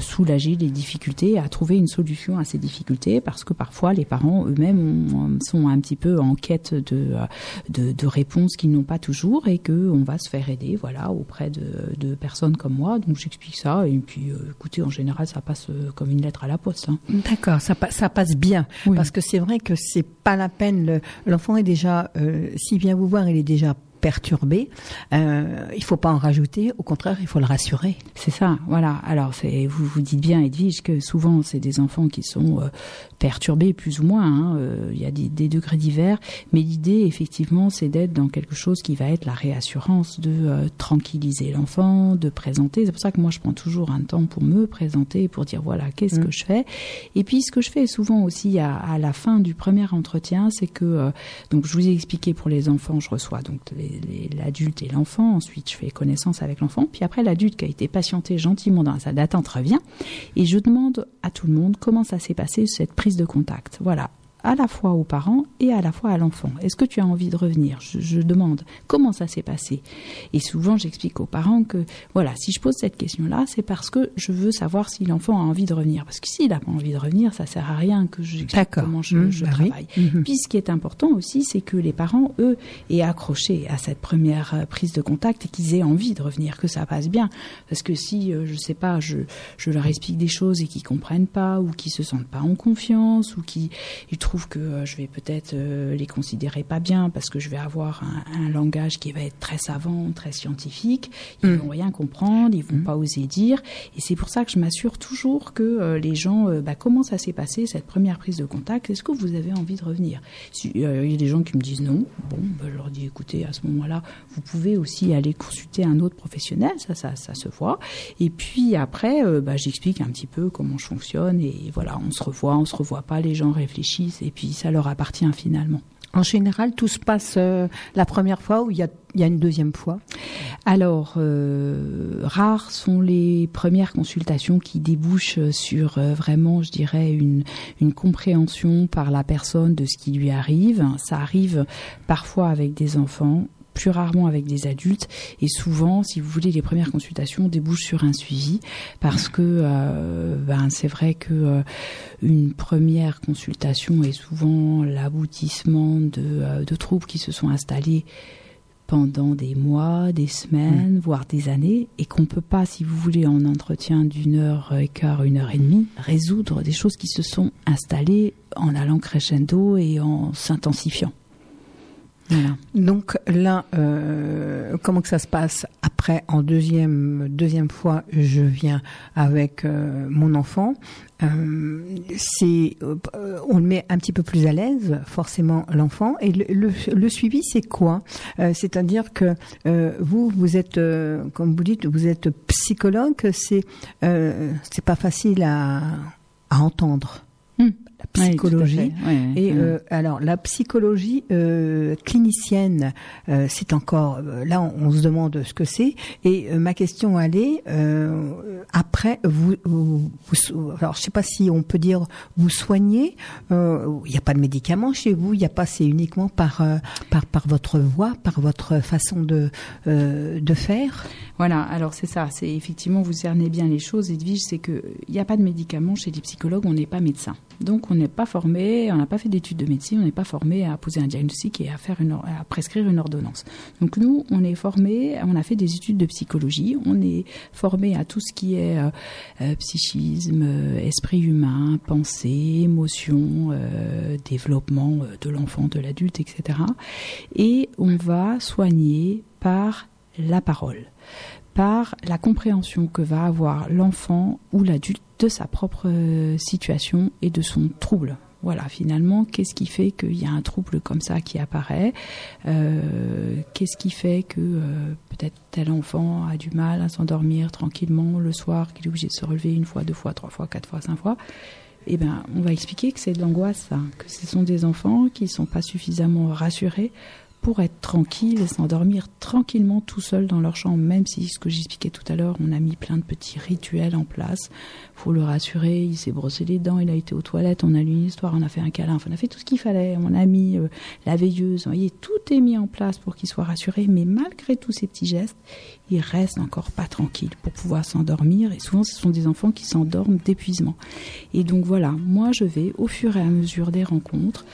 soulager les difficultés, à trouver une solution à ces difficultés, parce que parfois les parents eux-mêmes ont- sont un petit peu en quête de, euh, de, de réponses qu'ils n'ont pas toujours et que on va se faire aider, voilà, auprès de, de personnes comme moi. Donc j'explique ça et puis, euh, écoutez, en général, ça passe euh, comme une lettre à la poste. hein. D'accord, ça, ça passe bien. Oui. Parce que c'est vrai que c'est pas la peine. le- L'enfant est déjà, euh, s'il vient vous voir, il est déjà perturbé. Euh, il faut pas en rajouter. Au contraire, il faut le rassurer. C'est ça, voilà. Alors, vous vous dites bien, Edwige, que souvent, c'est des enfants qui sont euh, perturbés, plus ou moins. hein. Euh, Il y a des, des degrés divers. Mais l'idée, effectivement, c'est d'être dans quelque chose qui va être la réassurance, de euh, tranquilliser l'enfant, de présenter. C'est pour ça que moi, je prends toujours un temps pour me présenter, pour dire, voilà, qu'est-ce que je fais. Et puis, ce que je fais souvent aussi à, à la fin du premier entretien, c'est que, euh, donc, je vous ai expliqué pour les enfants, je reçois donc l'adulte et l'enfant. Ensuite, je fais connaissance avec l'enfant. Puis après, l'adulte qui a été patienté gentiment dans la salle d'attente revient. Et je demande à tout le monde comment ça s'est passé, cette prise de contact. Voilà à la fois aux parents et à la fois à l'enfant. Est-ce que tu as envie de revenir? Je, je demande comment ça s'est passé? Et souvent, j'explique aux parents que, voilà, si je pose cette question-là, c'est parce que je veux savoir si l'enfant a envie de revenir. Parce que s'il n'a pas envie de revenir, ça sert à rien que j'explique comment je, Mmh, je bah oui. travaille. Mhm. Puis ce qui est important aussi, c'est que les parents, eux, aient accroché à cette première euh, prise de contact et qu'ils aient envie de revenir, que ça passe bien. Parce que si, euh, je sais pas, je, je leur explique des choses et qu'ils comprennent pas, ou qu'ils se sentent pas en confiance, ou qu'ils ils que euh, je vais peut-être euh, les considérer pas bien parce que je vais avoir un, un langage qui va être très savant, très scientifique, ils vont rien comprendre, ils vont pas oser dire. Et c'est pour ça que je m'assure toujours que euh, les gens, bah, comment ça s'est passé cette première prise de contact Est-ce que vous avez envie de revenir? Si, euh, Il y a des gens qui me disent non. Bon, bah, je leur dis écoutez, à ce moment-là, vous pouvez aussi aller consulter un autre professionnel, ça, ça, ça se voit. Et puis après, euh, bah, j'explique un petit peu comment je fonctionne et voilà, on se revoit, on se revoit pas, les gens réfléchissent et puis ça leur appartient finalement. En général, tout se passe euh, la première fois ou il y a, il y a une deuxième fois? Alors, euh, rares sont les premières consultations qui débouchent sur euh, vraiment, je dirais, une, une compréhension par la personne de ce qui lui arrive. Ça arrive parfois avec des enfants plus rarement avec des adultes. Et souvent si vous voulez les premières consultations débouchent sur un suivi. Parce que euh, ben c'est vrai que euh, une première consultation est souvent l'aboutissement de, euh, de troubles qui se sont installés pendant des mois, des semaines, voire des années, et qu'on peut pas, si vous voulez, en entretien d'une heure et quart, une heure et demie, résoudre des choses qui se sont installées en allant crescendo et en s'intensifiant. Voilà. Donc là, euh, comment que ça se passe après En deuxième deuxième fois, je viens avec euh, mon enfant. Euh, c'est euh, on le met un petit peu plus à l'aise, forcément l'enfant. Et le, le, suivi, c'est quoi? Euh, C'est-à-dire que euh, vous, vous êtes, comme vous dites, vous êtes psychologue. C'est c'est pas facile à à entendre. La Oui, psychologie. Et euh, alors la psychologie euh, clinicienne, euh, c'est encore euh, là on, on se demande ce que c'est. Et euh, ma question elle est euh, après vous, vous, vous- alors je sais pas si on peut dire vous soignez. euh, Il n'y a pas de médicaments chez vous. Il n'y a pas c'est uniquement par par par votre voix, par votre façon de euh, de faire? Voilà, alors c'est ça, c'est effectivement, vous cernez bien les choses, Edwige, c'est qu'il n'y a pas de médicaments chez les psychologues, on n'est pas médecin. Donc on n'est pas formé, on n'a pas fait d'études de médecine, on n'est pas formé à poser un diagnostic et à, faire à prescrire une ordonnance. Donc nous, on est formé, on a fait des études de psychologie, on est formé à tout ce qui est euh, euh, psychisme, euh, esprit humain, pensée, émotion, développement de l'enfant, de l'adulte, etc. Et on va soigner par la parole par la compréhension que va avoir l'enfant ou l'adulte de sa propre euh, situation et de son trouble. Voilà, finalement, qu'est-ce qui fait qu'il y a un trouble comme ça qui apparaît Euh, Qu'est-ce qui fait que euh, peut-être tel enfant a du mal à s'endormir tranquillement le soir, qu'il est obligé de se relever une fois, deux fois, trois fois, quatre fois, cinq fois? Eh ben, on va expliquer que c'est de l'angoisse, que ce sont des enfants qui ne sont pas suffisamment rassurés pour être tranquilles et s'endormir tranquillement tout seuls dans leur chambre, même si, ce que j'expliquais tout à l'heure, on a mis plein de petits rituels en place. faut le rassurer, il s'est brossé les dents, il a été aux toilettes, on a lu une histoire, on a fait un câlin, on a fait tout ce qu'il fallait, on a mis euh, la veilleuse, vous voyez, tout est mis en place pour qu'il soit rassuré, mais malgré tous ces petits gestes, il reste encore pas tranquille pour pouvoir s'endormir, et souvent ce sont des enfants qui s'endorment d'épuisement. Et donc voilà, moi je vais, au fur et à mesure des rencontres,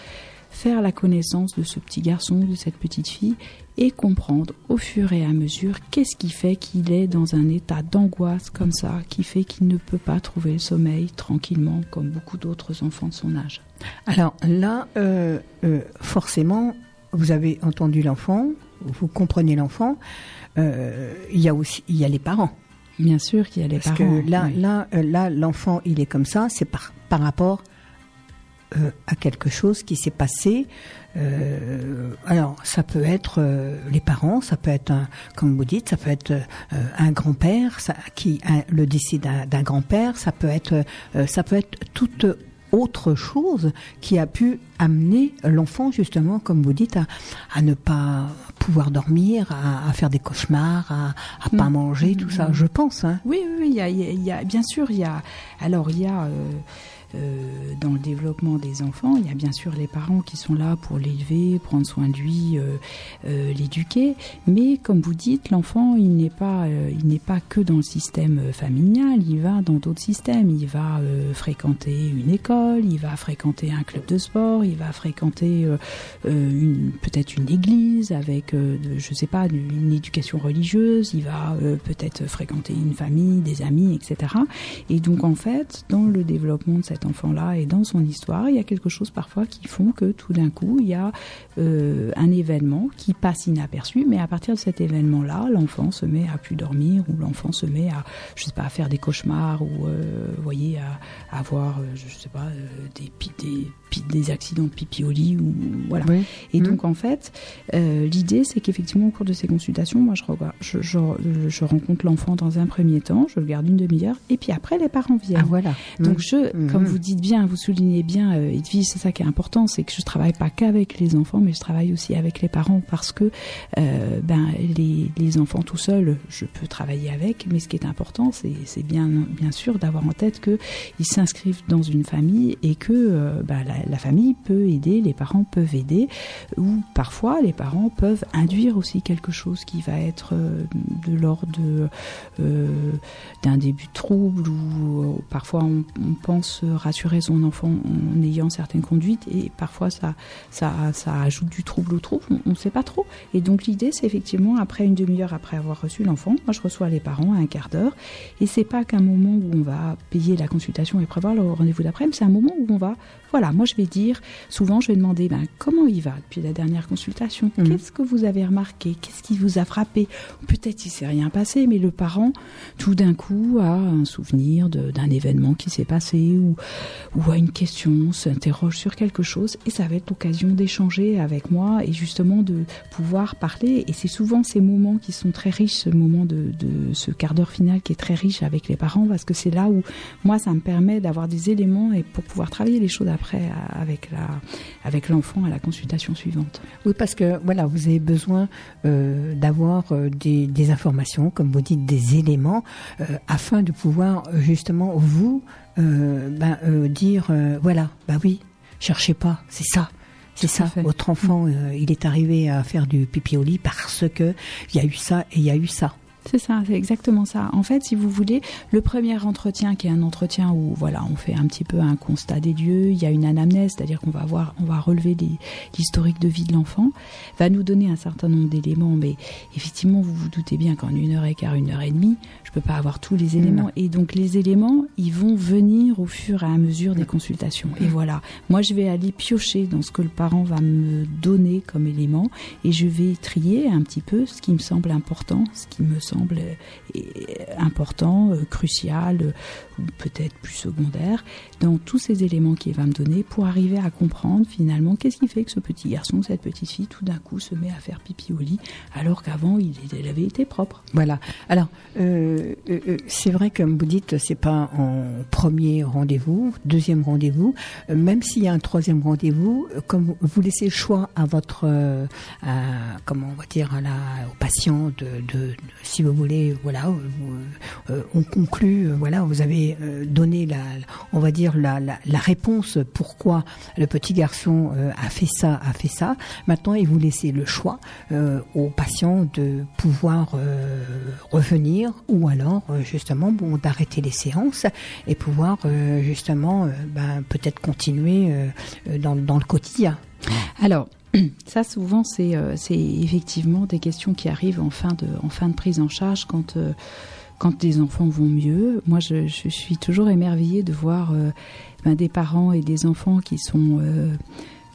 faire la connaissance de ce petit garçon, de cette petite fille, et comprendre au fur et à mesure qu'est-ce qui fait qu'il est dans un état d'angoisse comme ça, qui fait qu'il ne peut pas trouver le sommeil tranquillement comme beaucoup d'autres enfants de son âge. Alors là, euh, euh, forcément, vous avez entendu l'enfant, vous comprenez l'enfant. euh, il y a aussi, il y a les parents. Bien sûr qu'il y a les Parce parents. que là, oui. là, là, l'enfant, il est comme ça, c'est par, par rapport euh, à quelque chose qui s'est passé. Euh, alors, ça peut être euh, les parents, ça peut être, un, comme vous dites, ça peut être un grand-père, qui un- le décès d'un grand-père, ça peut être, ça peut être toute autre chose qui a pu amener l'enfant justement, comme vous dites, à, à ne pas pouvoir dormir, à, à faire des cauchemars, à, à pas Mm. manger, tout ça. Je pense. Hein. Oui, oui, il y a, il y a- il y a- bien sûr, il y a. Alors, il y a euh, euh, dans le développement des enfants, il y a bien sûr les parents qui sont là pour l'élever, prendre soin de lui, euh, euh, l'éduquer. Mais comme vous dites, l'enfant, il n'est pas, il n'est pas que dans le système familial. Il va dans d'autres systèmes. Il va fréquenter une école, il va fréquenter un club de sport, il va fréquenter une- peut-être une église avec, de- je sais pas, une, éducation religieuse. Il va peut-être fréquenter une famille, des amis, etc. Et donc en fait, dans le développement de enfant-là et dans son histoire, il y a quelque chose parfois qui font que tout d'un coup, il y a euh, un événement qui passe inaperçu, mais à partir de cet événement-là, l'enfant se met à plus dormir ou l'enfant se met à, je sais pas, à faire des cauchemars ou, euh, voyez, à, avoir, euh, je sais pas, des, des, des accidents de pipi au lit ou voilà. Oui. Et Mhm. donc en fait, euh, l'idée c'est qu'effectivement au cours de ces consultations, moi je, regarde- je, je, je rencontre l'enfant dans un premier temps, je le garde une demi-heure, et puis après les parents viennent. Ah voilà. Donc Mm. je, Mhm. comme vous dites bien, vous soulignez bien, euh, Edwige, c'est ça qui est important, c'est que je travaille pas qu'avec les enfants, mais je travaille aussi avec les parents parce que euh, ben les, les enfants tout seuls, je peux travailler avec, mais ce qui est important, c'est c'est bien bien sûr d'avoir en tête que ils s'inscrivent dans une famille et que euh, ben, la, la famille peut aider, les parents peuvent aider, ou parfois les parents peuvent induire aussi quelque chose qui va être euh, de l'ordre euh, d'un début de trouble ou euh, parfois on, on pense rassurer son enfant en ayant certaines conduites et parfois ça, ça, ça ajoute du trouble au trouble, on ne sait pas trop. Et donc l'idée c'est effectivement après une demi-heure après avoir reçu l'enfant, moi je reçois les parents à un quart d'heure et c'est pas qu'un moment où on va payer la consultation et prévoir le rendez-vous d'après, mais c'est un moment où on va, voilà, moi je vais dire, souvent je vais demander ben, comment il va depuis la dernière consultation, Mhm. qu'est-ce que vous avez remarqué, qu'est-ce qui vous a frappé, peut-être il s'est rien passé, mais le parent tout d'un coup a un souvenir d'un événement qui s'est passé ou, ou a une question, s'interroge sur quelque chose et ça va être l'occasion d'échanger avec moi et justement de pouvoir parler. Et c'est souvent ces moments qui sont très riches, ce moment de, de ce quart d'heure final qui est très riche avec les parents parce que c'est là où moi ça me permet d'avoir des éléments et pour pouvoir travailler les choses après à- avec la avec l'enfant à la consultation suivante. Oui, parce que voilà, vous avez besoin euh, d'avoir euh, des, des informations, comme vous dites, des éléments, euh, afin de pouvoir justement vous euh, ben, dire voilà, bah oui, cherchez pas, c'est ça. C'est ça. fait. Votre enfant, il est arrivé à faire du pipi au lit parce que il y a eu ça et il y a eu ça. C'est ça, c'est exactement ça. En fait, si vous voulez, le premier entretien, qui est un entretien où voilà, on fait un petit peu un constat des lieux, il y a une anamnèse, c'est-à-dire qu'on va voir, on va relever l'historique de vie de l'enfant, va nous donner un certain nombre d'éléments. Mais effectivement, vous vous doutez bien qu'en une heure et quart, une heure et demie, je peux pas avoir tous les éléments. Et donc les éléments, ils vont venir au fur et à mesure des consultations. Et voilà, moi je vais aller piocher dans ce que le parent va me donner comme élément, et je vais trier un petit peu ce qui me semble important, ce qui me semble euh, important, euh, crucial, euh, ou peut-être plus secondaire, dans tous ces éléments qu'il va me donner pour arriver à comprendre finalement qu'est-ce qui fait que ce petit garçon, cette petite fille, tout d'un coup se met à faire pipi au lit, alors qu'avant il, avait été propre. Voilà. Alors, c'est vrai, comme vous dites, c'est pas en premier rendez-vous, deuxième rendez-vous. Même s'il y a un troisième rendez-vous, comme vous- laissez le choix à votre, comment on va dire, à au patient de, vous voulez, voilà, vous, euh, on conclut, euh, voilà, vous avez euh, donné la, on va dire la, réponse pourquoi le petit garçon euh, a fait ça, a fait ça. Maintenant, il vous laissez le choix euh, au patient de pouvoir euh, revenir ou alors euh, justement bon d'arrêter les séances et pouvoir euh, justement euh, ben, peut-être continuer euh, euh, dans, dans le quotidien. Alors, ça souvent c'est euh, effectivement des questions qui arrivent en fin de en fin de prise en charge quand euh, quand les enfants vont mieux. Moi, je, je suis toujours émerveillée de voir euh, ben, des parents et des enfants qui sont euh,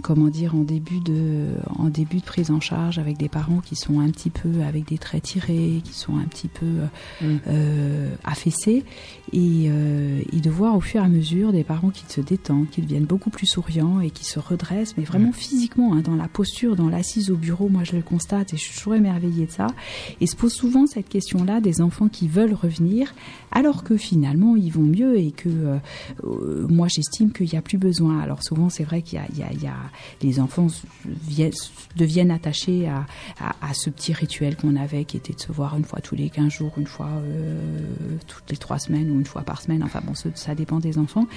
comment dire en début de en début de prise en charge avec des parents qui sont un petit peu avec des traits tirés, qui sont un petit peu euh, euh, affaissés. Et, euh, et de voir au fur et à mesure des parents qui se détendent, qui deviennent beaucoup plus souriants et qui se redressent, mais vraiment physiquement, hein, dans la posture, dans l'assise au bureau, moi je le constate et je suis toujours émerveillée de ça. Et se pose souvent cette question-là des enfants qui veulent revenir, alors que finalement ils vont mieux et que euh, euh, moi j'estime qu'il n'y a plus besoin. Alors souvent c'est vrai qu'il y y y a- les enfants deviennent attachés à, ce petit rituel qu'on avait qui était de se voir une fois tous les 15 jours, une fois euh, toutes les trois semaines ou une fois par semaine. Enfin bon, ça, dépend des enfants.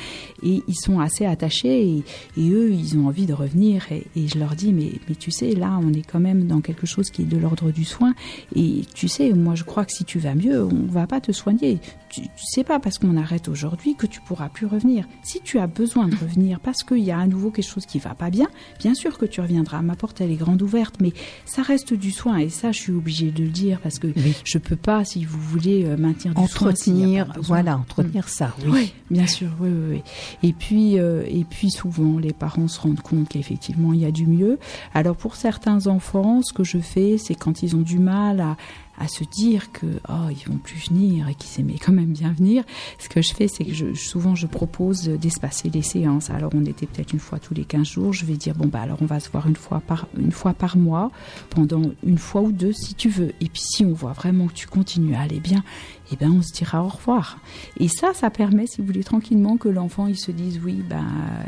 Et ils sont assez attachés et, eux, ils ont envie de revenir. Et, et je leur dis, mais, mais tu sais, là, on est quand même dans quelque chose qui est de l'ordre du soin. Et tu sais, moi, je crois que si tu vas mieux, on va pas te soigner. Tu, tu sais pas parce qu'on arrête aujourd'hui que tu pourras plus revenir. Si tu as besoin de revenir parce qu'il y a à nouveau quelque chose qui va pas bien, bien sûr que tu reviendras. Ma porte, elle est grande ouverte, mais ça reste du soin. Et ça, je suis obligée de le dire parce que je peux pas, si vous voulez, euh, maintenir du soin. Entretenir, besoin. voilà, entretenir ça, oui. Oui, bien sûr, oui, oui, oui. Et puis, euh, et puis souvent, les parents se rendent compte qu'effectivement, il y a du mieux. Alors pour certains enfants, ce que je fais, c'est quand ils ont du mal à à se dire que oh ils vont plus venir et qu'ils aimaient quand même bien venir. Ce que je fais, c'est que souvent je propose d'espacer les séances. Alors on était peut-être une fois tous les 15 jours. Je vais dire bon bah alors on va se voir une fois par une fois par mois pendant une fois ou deux si tu veux. Et puis si on voit vraiment que tu continues à aller bien, eh ben on se dira au revoir. Et ça, ça permet, si vous voulez, tranquillement que l'enfant il se dise oui, ben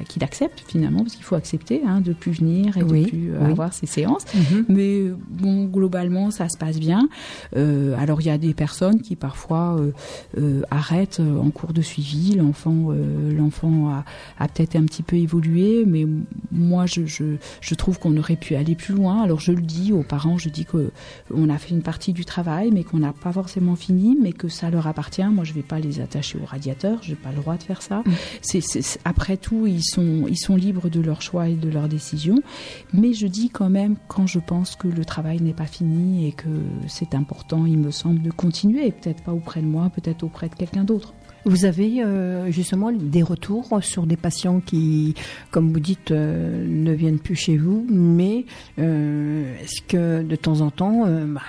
qu'il accepte finalement, parce qu'il faut accepter hein, de plus venir et Oui, de plus oui. avoir ses séances. Mhm. Mais bon, globalement, ça se passe bien. Euh, alors il y a des personnes qui parfois euh, euh, arrêtent en cours de suivi. L'enfant, l'enfant a, a peut-être un petit peu évolué, mais moi je, je, je trouve qu'on aurait pu aller plus loin. Alors je le dis aux parents, je dis que on a fait une partie du travail, mais qu'on n'a pas forcément fini, mais que ça leur appartient. Moi, je vais pas les attacher au radiateur, j'ai pas le droit de faire ça. C'est- après tout, ils sont, ils sont libres de leur choix et de leurs décisions. Mais je dis quand même quand je pense que le travail n'est pas fini et que c'est important, il me semble, de continuer. Peut-être pas auprès de moi, peut-être auprès de quelqu'un d'autre. Vous avez euh, justement des retours sur des patients qui, comme vous dites, euh, ne viennent plus chez vous, mais euh, est-ce que de temps en temps, bah,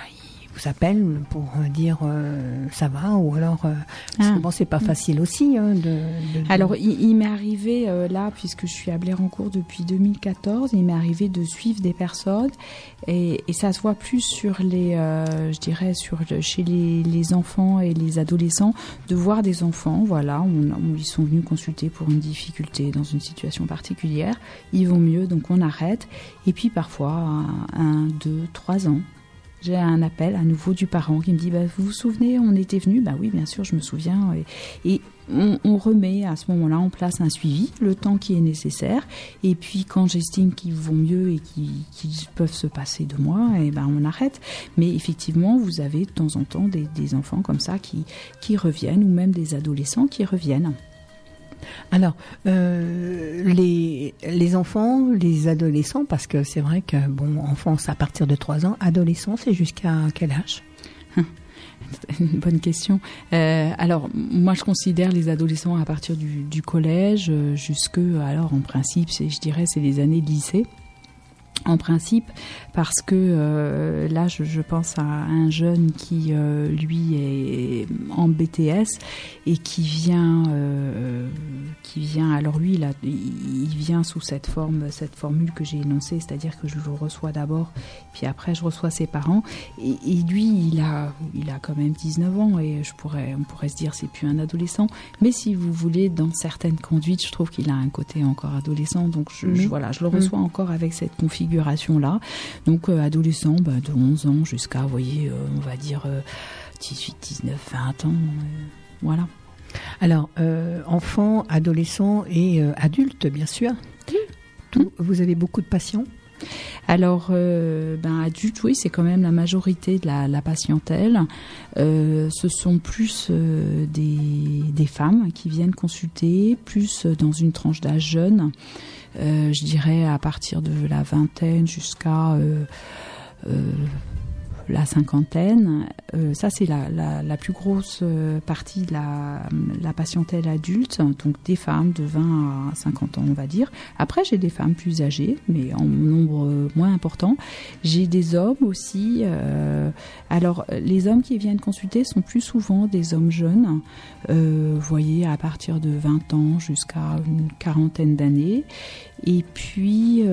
vous appellent pour euh, dire euh, ça va ou alors euh, parce que Ah. bon, c'est pas facile aussi hein, de, de- de- Alors, il, il m'est arrivé euh, là, puisque je suis à Blérancourt depuis 2014, il m'est arrivé de suivre des personnes et, et ça se voit plus sur les, je dirais, sur le- chez les, les enfants et les adolescents, de voir des enfants, voilà, on, on- ils sont venus consulter pour une difficulté dans une situation particulière, ils vont mieux, donc on arrête. Et puis parfois, un, un, deux, trois ans, j'ai un appel à nouveau du parent qui me dit bah, Vous vous souvenez, on était venu Bah oui, bien sûr, je me souviens. Et, on, remet à ce moment-là en place un suivi, le temps qui est nécessaire. Et puis, quand j'estime qu'ils vont mieux et qu'ils peuvent se passer de moi, et ben on arrête. Mais effectivement, vous avez de temps en temps des, enfants comme ça qui reviennent, ou même des adolescents qui reviennent. Alors, euh, les, les enfants, les adolescents, parce que c'est vrai que, bon, enfance à partir de 3 ans, adolescent, c'est jusqu'à quel âge? Une bonne question. Euh, alors, moi, je considère les adolescents à partir du, du collège euh, jusque, alors, en principe, je dirais, c'est les années de lycée. En principe, parce que euh, là, je, je pense à un jeune qui, euh, lui, est en BTS et qui vient, euh, qui vient. Alors lui, il, vient sous cette forme, cette formule que j'ai énoncée, c'est-à-dire que je le reçois d'abord, puis après je reçois ses parents. Et, et lui, il a, il a quand même 19 ans et je pourrais, on pourrait se dire c'est plus un adolescent. Mais si vous voulez, dans certaines conduites, je trouve qu'il a un côté encore adolescent. Donc je, je- voilà, je le reçois encore avec cette configuration là. Donc euh, adolescent, bah, de 11 ans jusqu'à, vous voyez, euh, on va dire euh, 18, 19, 20 ans. euh, voilà. Alors, euh, enfants, adolescents et euh, adultes, bien sûr. Tout, vous avez beaucoup de patients? Alors, euh, ben, adultes, oui, c'est quand même la majorité de la, la patientèle. Ce sont plus des, des femmes qui viennent consulter, plus dans une tranche d'âge jeune. Euh, je dirais à partir de la vingtaine jusqu'à euh, euh, la cinquantaine. Euh, ça, c'est la, la, plus grosse euh, partie de la, patientèle adulte, donc des femmes de 20 à 50 ans, on va dire. Après, j'ai des femmes plus âgées, mais en nombre euh, moins important. J'ai des hommes aussi. alors, les hommes qui viennent consulter sont plus souvent des hommes jeunes, voyez, à partir de 20 ans jusqu'à une quarantaine d'années. Et puis,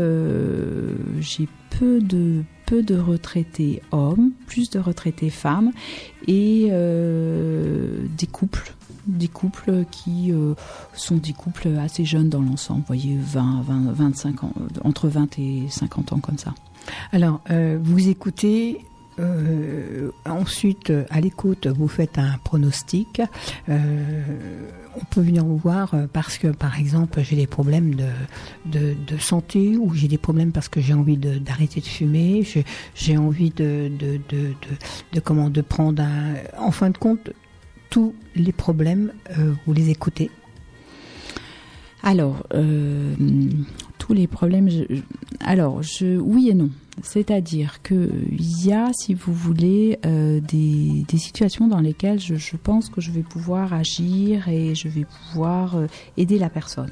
j'ai peu de peu de retraités hommes, plus de retraités femmes et euh, des couples des couples qui euh, sont des couples assez jeunes dans l'ensemble, vous voyez 20, 20 25 ans entre 20 et 50 ans comme ça. Alors, euh, vous écoutez. Euh, ensuite, à l'écoute, vous faites un pronostic. Euh, on peut venir vous voir parce que, par exemple, j'ai des problèmes de, santé ou j'ai des problèmes parce que j'ai envie d'arrêter de, fumer. J'ai- envie de, comment de prendre un. En fin de compte, tous les problèmes, euh, vous les écoutez. Alors, euh, tous les problèmes. je- alors, je, oui et non. C'est-à-dire que il y a, si vous voulez, euh, des, situations dans lesquelles je, je pense que je vais pouvoir agir et je vais pouvoir euh, aider la personne.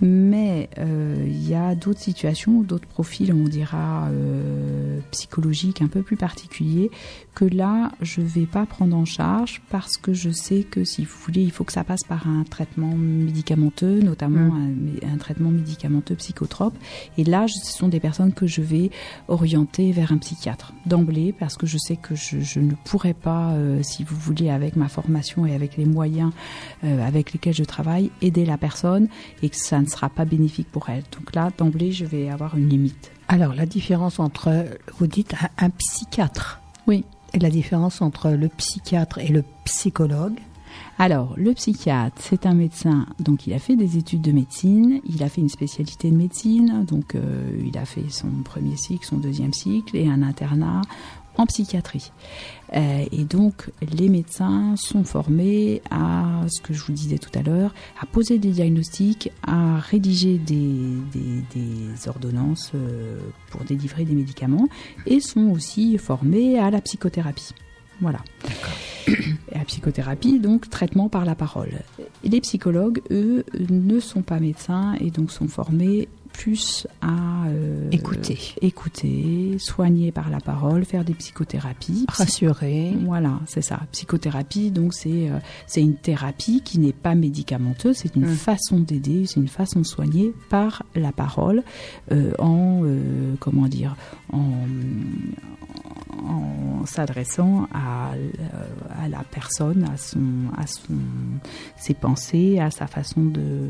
Mais euh, il y a d'autres situations, d'autres profils, on dira euh, psychologiques un peu plus particuliers, que là, je vais pas prendre en charge parce que je sais que si vous voulez, il faut que ça passe par un traitement médicamenteux, notamment un, un traitement médicamenteux psychotrope. Et là, ce sont des personnes que je vais orienter vers un psychiatre d'emblée parce que je sais que je, je ne pourrais pas, euh, si vous voulez, avec ma formation et avec les moyens euh, avec lesquels je travaille, aider la personne et que ça ne sera pas bénéfique pour elle. Donc là, d'emblée, je vais avoir une limite. Alors, la différence entre, vous dites, un, un psychiatre. Oui. Et la différence entre le psychiatre et le psychologue. Alors, le psychiatre, c'est un médecin, donc il a fait des études de médecine, il a fait une spécialité de médecine, donc euh, il a fait son premier cycle, son deuxième cycle et un internat en psychiatrie. Euh, et donc, les médecins sont formés à, ce que je vous disais tout à l'heure, à poser des diagnostics, à rédiger des, des- des ordonnances euh, pour délivrer des médicaments, et sont aussi formés à la psychothérapie. Voilà. Et la psychothérapie, donc traitement par la parole. Les psychologues, eux, ne sont pas médecins et donc sont formés plus à euh, Écouter. écouter, soigner par la parole, faire des psychothérapies. Psy- Rassurer. Voilà, c'est ça. Psychothérapie, donc c'est euh, c'est une thérapie qui n'est pas médicamenteuse, c'est une Mm. façon d'aider, c'est une façon de soigner par la parole, euh, en euh, comment dire, en, s'adressant à, euh, à la personne, à son, à son, ses pensées, à sa façon de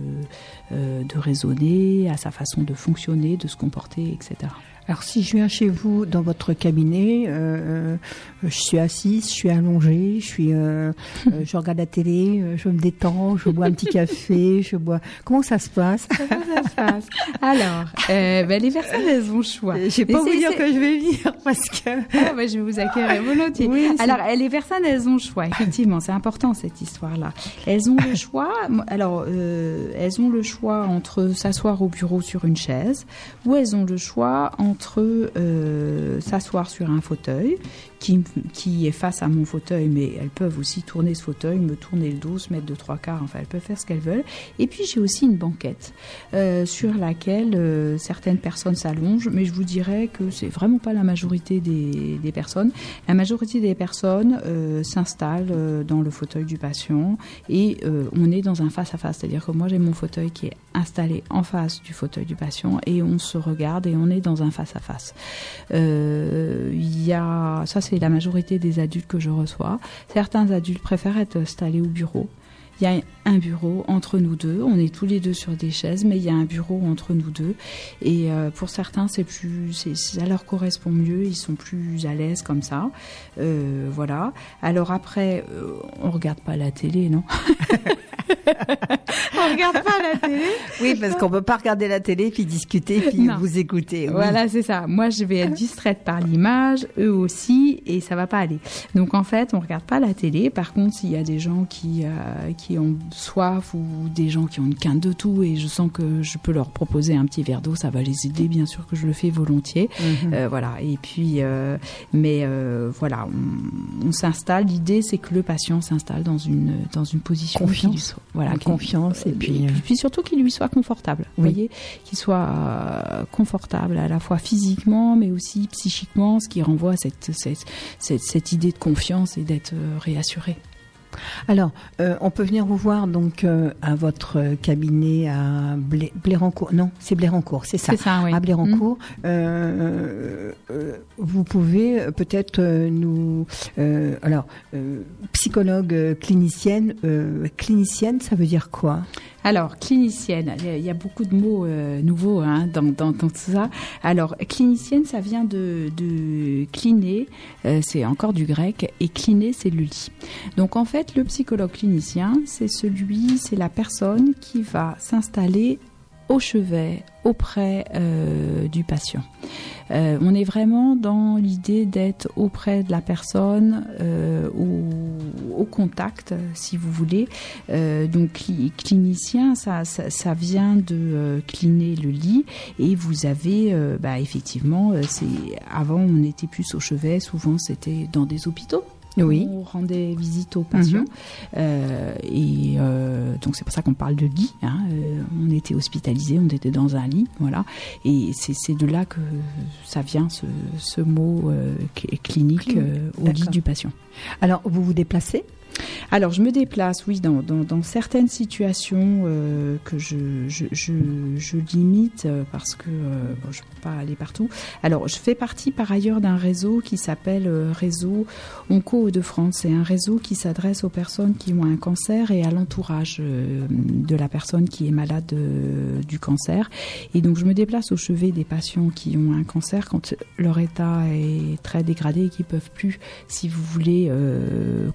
euh, de raisonner, à sa façon de fonctionner, de se comporter, etc. Alors, si je viens chez vous dans votre cabinet, euh, euh, je suis assise, je suis allongée, je suis, euh, je regarde la télé, je me détends, je bois un petit café, je bois. Comment ça se passe? Alors, euh, ben, les personnes, elles ont le choix. Je vais Mais pas vous dire que je vais venir parce que. Ah, bah, je vais vous accueillir volontiers. Oui, alors, les personnes, elles ont le choix. Effectivement, c'est important cette histoire-là. Elles ont le choix. Alors, elles ont le choix entre s'asseoir au bureau sur une chaise, ou elles ont le choix entre euh, s'asseoir sur un fauteuil qui, est face à mon fauteuil, mais elles peuvent aussi tourner ce fauteuil, me tourner le dos, se mettre de trois quarts. Enfin, elles peuvent faire ce qu'elles veulent. Et puis, j'ai aussi une banquette euh, sur laquelle euh, certaines personnes s'allongent, mais je vous dirais que c'est vraiment pas la majorité des, personnes. La majorité des personnes euh, s'installent euh, dans le fauteuil du patient et on est dans un face-à-face. C'est-à-dire que moi, j'ai mon fauteuil qui est installé en face du fauteuil du patient et on se regarde et on est dans un face-à-face. Il y a, ça c'est la majorité des adultes que je reçois. Certains adultes préfèrent être installés au bureau. Il y a un bureau entre nous deux. On est tous les deux sur des chaises, mais il y a un bureau entre nous deux. Et euh, pour certains, c'est plus, c'est- ça leur correspond mieux. Ils sont plus à l'aise comme ça. Euh, voilà. Alors après, euh, on regarde pas la télé, non? On regarde pas la télé. Oui, parce qu'on peut pas regarder la télé puis discuter puis Non. vous écouter. oui. Voilà, c'est ça. Moi, je vais être distraite par l'image, eux aussi, et ça va pas aller. Donc, en fait, on regarde pas la télé. Par contre, s'il y a des gens qui euh, qui ont soif ou des gens qui ont une quinte de tout, et je sens que je peux leur proposer un petit verre d'eau, ça va les aider. Bien sûr que je le fais volontiers. Mhm. Euh, voilà. Et puis, euh, mais euh, voilà, on, on s'installe. L'idée, c'est que le patient s'installe dans une dans une position Confiance. soit- voilà, confiance et puis, puis surtout qu'il lui soit confortable. Vous voyez, qu'il soit confortable à la fois physiquement, mais aussi psychiquement, ce qui renvoie à cette cette, cette, cette idée de confiance et d'être réassuré. Alors, euh, on peut venir vous voir donc euh, à votre cabinet à Blé- Blérancourt. Non, c'est Blérancourt, c'est ça. C'est ça, oui. À Blérancourt. Euh, euh, vous pouvez peut-être nous, alors, psychologue clinicienne. clinicienne, ça veut dire quoi? Alors, clinicienne, il y a- beaucoup de mots nouveaux hein, dans, dans, dans tout ça. Alors, clinicienne, ça vient de, de cliner, c'est encore du grec, et cliner, c'est le lit. Donc, en fait, le psychologue clinicien, c'est celui, c'est la personne qui va s'installer au chevet auprès euh, du patient. Euh, on est vraiment dans l'idée d'être auprès de la personne, euh, au, contact, si vous voulez. Euh, donc cli- clinicien, ça, ça, vient de cliner le lit et vous avez, bah, effectivement, avant on était plus au chevet, souvent c'était dans des hôpitaux. Oui. On rendait visite aux patients. Mhm. Euh, et euh, donc c'est pour ça qu'on parle de lit. hein. Euh, on était hospitalisé, on était dans un lit, voilà. Et c'est de là que ça vient ce, ce mot cl- clinique au lit du patient. Alors, vous vous déplacez? Alors, je me déplace, oui, dans, certaines situations euh, que je, limite euh, parce que euh, je ne peux pas aller partout. Alors, je fais partie par ailleurs d'un réseau qui s'appelle Réseau Onco de France. C'est un réseau qui s'adresse aux personnes qui ont un cancer et à l'entourage de la personne qui est malade du cancer. Et donc, je me déplace au chevet des patients qui ont un cancer quand leur état est très dégradé et qui peuvent plus, si vous voulez,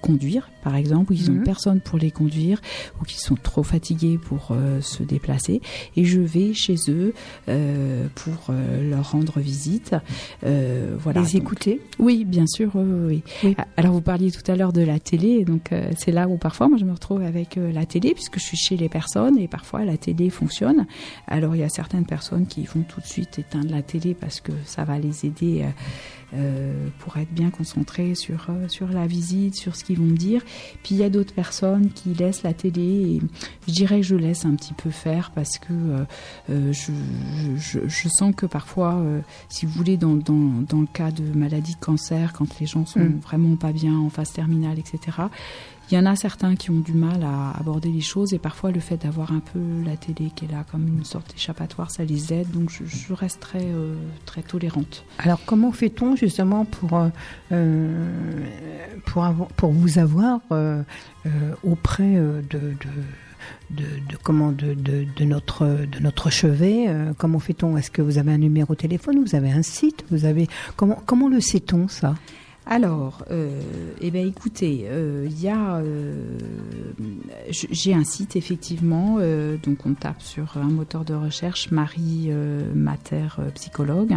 conduire, par exemple, ou qu'ils Mhm. ont personne pour les conduire, ou qu'ils sont trop fatigués pour euh, se déplacer. Et je vais chez eux euh, pour euh, leur rendre visite. Voilà. Les Donc, écouter oui, bien sûr, oui, oui. Alors vous parliez tout à l'heure de la télé, donc c'est là où parfois moi je me retrouve avec la télé puisque je suis chez les personnes et parfois la télé fonctionne. Alors il y a certaines personnes qui vont tout de suite éteindre la télé parce que ça va les aider euh, pour être bien concentrés sur euh, sur la visite, sur ce qu'ils vont me dire. Puis il y a d'autres personnes qui laissent la télé et je dirais que je laisse un petit peu faire parce que euh, je, je, sens que parfois, euh, si vous voulez, dans, dans, dans le cas de maladie de cancer, quand les gens sont Mm. vraiment pas bien en phase terminale, etc., il y en a certains qui ont du mal à aborder les choses et parfois le fait d'avoir un peu la télé qui est là comme une sorte d'échappatoire, ça les aide. Donc je, reste très, euh, très tolérante. Alors comment fait-on justement pour euh, euh, pour avoir, pour vous avoir auprès de, de de, comment de, de, notre de notre chevet comment fait-on? Est-ce que vous avez un numéro de téléphone? Vous avez un site? Vous avez comment comment le sait-on ça? Alors, euh, eh ben, écoutez, euh, il y a, euh, j'ai un site effectivement, donc on tape sur un moteur de recherche Marie Mater psychologue.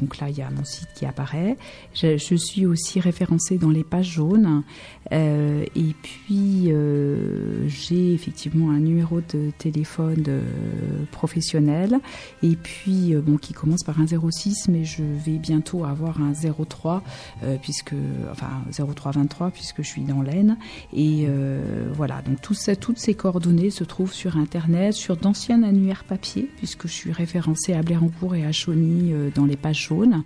Donc là, il y a mon site qui apparaît. Je, je suis aussi référencée dans les pages jaunes. Euh, et puis, euh, j'ai effectivement un numéro de téléphone euh, professionnel. Et puis, euh, bon, qui commence par un 06, mais je vais bientôt avoir un 03, euh, puisque, enfin, 0323, puisque je suis dans l'Aisne. Et euh, voilà, donc tout ça, toutes ces coordonnées se trouvent sur Internet, sur d'anciens annuaires papier, puisque je suis référencée à Blérancourt et à Chauny euh, dans les pages jaunes.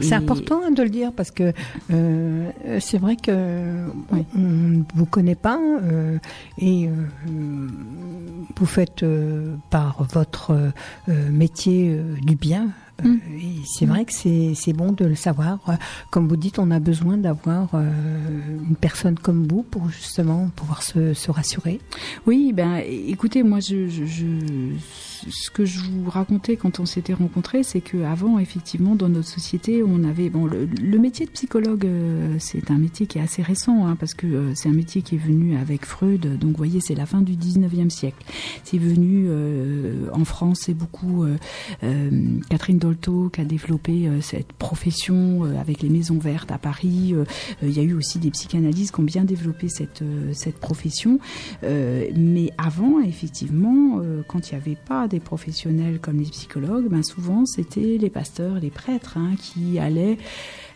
c'est Et- important hein, de le dire parce que euh, c'est vrai que Oui. On ne vous connaît pas euh, et euh, vous faites euh, par votre métier du bien Et c'est vrai que c'est c'est bon de le savoir. Comme vous dites, on a besoin d'avoir euh, une personne comme vous pour justement pouvoir se, se rassurer. Oui, ben écoutez, moi je, je, je- ce que je vous racontais quand on s'était rencontrés, c'est que avant effectivement dans notre société, on avait bon le, le métier de psychologue, euh, c'est un métier qui est assez récent hein, parce que euh, c'est un métier qui est venu avec Freud. Donc vous voyez, c'est la fin du 19e siècle. C'est venu euh, en France, c'est beaucoup euh, euh, Catherine Qui a développé euh, cette profession euh, avec les maisons vertes à Paris. Euh, Il y a eu aussi des psychanalystes qui ont bien développé cette cette profession. Mais avant, effectivement, quand il n'y avait pas des professionnels comme les psychologues, ben souvent c'était les pasteurs, les prêtres hein, qui allaient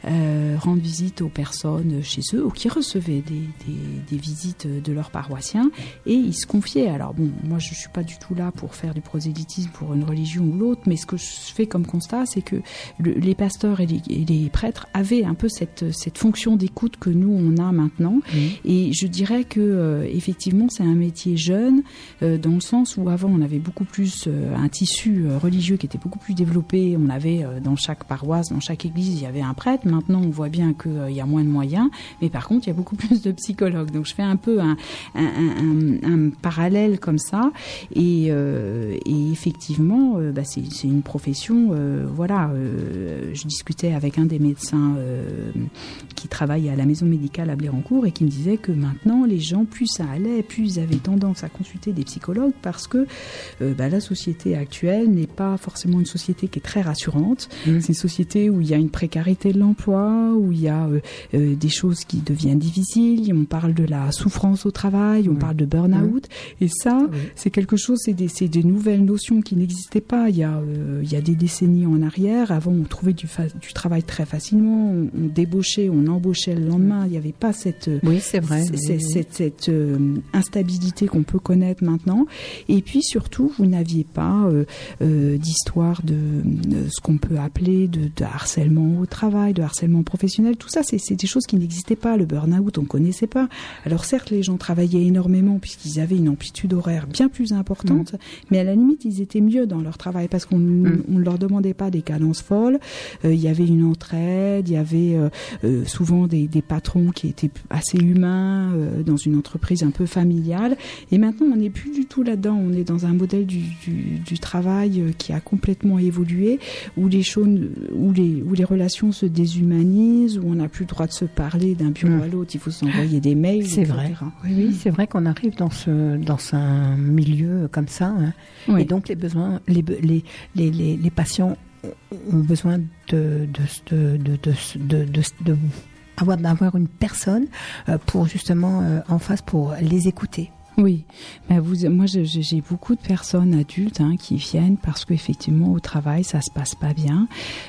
euh, rendre visite aux personnes chez eux ou qui recevaient des, des, des visites de leurs paroissiens et ils se confiaient. Alors bon, moi je suis pas du tout là pour faire du prosélytisme pour une religion ou l'autre, mais ce que je fais comme constat, c'est que le- les pasteurs et les, et les prêtres avaient un peu cette, cette fonction d'écoute que nous on a maintenant. Et je dirais que euh, effectivement c'est un métier jeune euh, dans le sens où avant on avait beaucoup plus euh, un tissu religieux qui était beaucoup plus développé. On avait dans chaque paroisse, dans chaque église, il y avait un prêtre. Maintenant on voit bien qu'il y a moins de moyens, mais par contre il y a beaucoup plus de psychologues. Donc je fais un peu un, un, un- un- un parallèle comme ça. Et, euh, et effectivement, euh, bah, c'est c'est une profession. euh, voilà, euh, je discutais avec un des médecins euh, qui travaille à la maison médicale à Blérancourt et qui me disait que maintenant les gens plus ça allait, plus ils avaient tendance à consulter des psychologues parce que euh, bah, la société actuelle n'est pas forcément une société qui est très rassurante. C'est une société où il y a une précarité de l'emploi, où il y a euh, euh, des choses qui deviennent difficiles. On parle de la souffrance au travail, on parle de burn-out. Et ça, c'est quelque chose, c'est des, nouvelles notions qui n'existaient pas il y, a, euh, il y a des décennies en arrière. Avant, on trouvait du, travail très facilement, on, on débauchait, on embauchait le lendemain. Il n'y avait pas cette, Oui, c'est vrai. c- Oui, c- oui. cette, cette, euh, instabilité qu'on peut connaître maintenant. Et puis surtout, vous n'aviez pas d'histoire de, de ce qu'on peut appeler de, de harcèlement au travail, de harcèlement professionnel. Tout ça, c'est des choses qui n'existaient pas. Le burn-out, on connaissait pas. Alors certes, les gens travaillaient énormément puisqu'ils avaient une amplitude horaire bien plus importante, mais à la limite, ils étaient mieux dans leur travail parce qu'on on ne leur demandait pas des cadences folles. Euh, Il y avait une entraide, il y avait euh, euh, souvent des, des patrons qui étaient assez humains euh, dans une entreprise un peu familiale. Et maintenant, on n'est plus du tout là-dedans. On est dans un modèle du, du, du travail qui a complètement évolué, où les choses, où les, où les relations se où on n'a plus le droit de se parler d'un bureau Mm. à l'autre. Il faut s'envoyer des mails. C'est vrai. Oui, oui, c'est vrai qu'on arrive dans ce dans un milieu comme ça, hein. Oui. et donc les besoins, les les les, les, les patients ont besoin de de de de de, de, de- de avoir d'avoir une personne euh, pour justement euh, en face pour les écouter. Oui, ben vous, moi j'ai beaucoup de personnes adultes hein, qui viennent parce qu'effectivement au travail ça se passe pas bien.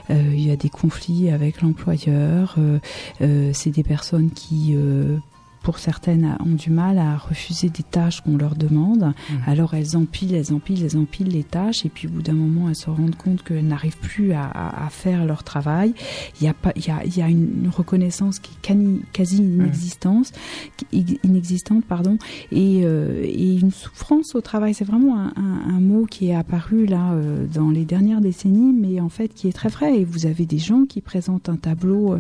Euh, il y a des conflits avec l'employeur. euh, euh, c'est des personnes qui euh, pour certaines ont du mal à refuser des tâches qu'on leur demande. Alors elles empilent, elles empilent, elles empilent les tâches et puis au bout d'un moment elles se rendent compte qu'elles n'arrivent plus à, à- à faire leur travail. Il y a pas, il y a, il y a une reconnaissance qui est quasi inexistante, qui- inexistante pardon, et, euh, et une souffrance au travail. C'est vraiment un, un- un mot qui est apparu là euh, dans les dernières décennies, mais en fait qui est très vrai. Et vous avez des gens qui présentent un tableau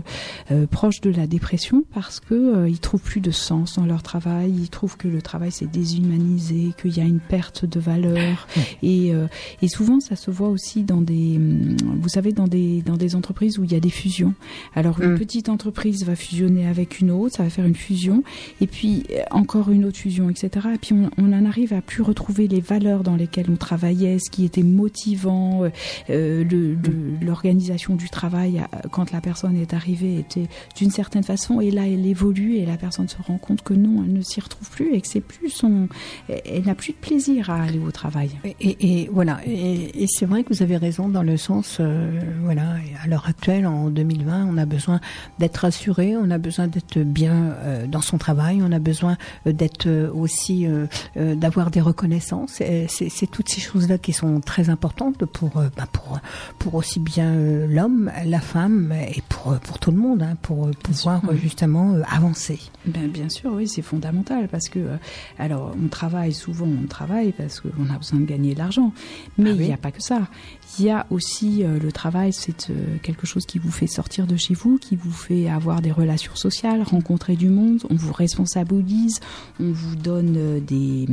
euh, proche de la dépression parce que ils trouvent plus de sens dans leur travail, ils trouvent que le travail s'est déshumanisé, qu'il y a une perte de valeur. Et, euh, et souvent, ça se voit aussi dans des, hum, vous savez, dans des dans des entreprises où il y a des fusions. Alors une Mm. petite entreprise va fusionner avec une autre, ça va faire une fusion, et puis euh, encore une autre fusion, etc. Et puis on, on en arrive à plus retrouver les valeurs dans lesquelles on travaillait, ce qui était motivant, euh, euh, le- le- l'organisation du travail quand la personne est arrivée était d'une certaine façon, et là elle évolue et la personne se rend compte que non, elle ne s'y retrouve plus et que c'est plus son, elle n'a plus de plaisir à aller au travail. Et, et- et voilà, et, et c'est vrai que vous avez raison dans le sens, euh, voilà, à l'heure actuelle, en 2020, on a besoin d'être rassuré, on a besoin d'être bien euh, dans son travail, on a besoin euh, d'être aussi, euh, d'avoir des reconnaissances. C'est toutes ces choses-là qui sont très importantes pour, bah, pour, pour aussi bien l'homme, la femme et pour, pour tout le monde, hein, pour pouvoir justement avancer. Ben, Bien sûr, oui, c'est fondamental parce que, euh, alors, on travaille souvent, on travaille parce qu'on a besoin de gagner de l'argent, mais Ah il oui. n'y a pas que ça. Il y a aussi euh, le travail, c'est euh, quelque chose qui vous fait sortir de chez vous, qui vous fait avoir des relations sociales, rencontrer du monde, on vous responsabilise, on vous donne euh, des,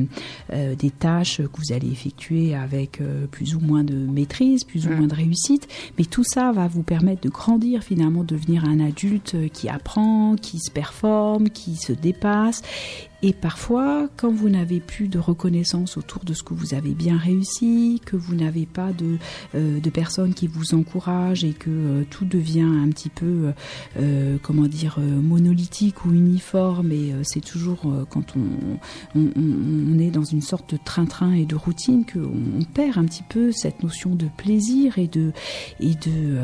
des tâches que vous allez effectuer avec plus ou moins de maîtrise, plus ou moins de réussite, mais tout ça va vous permettre de grandir finalement, devenir un adulte qui apprend, qui se performe, qui se dépasse. Et parfois, quand vous n'avez plus de reconnaissance autour de ce que vous avez bien réussi, que vous n'avez pas de, euh, de personnes qui vous encouragent et que euh, tout devient un petit peu, euh, comment dire, monolithique ou uniforme, et c'est toujours quand on, on, est dans une sorte de train-train et de routine qu'on on perd un petit peu cette notion de plaisir et de, et de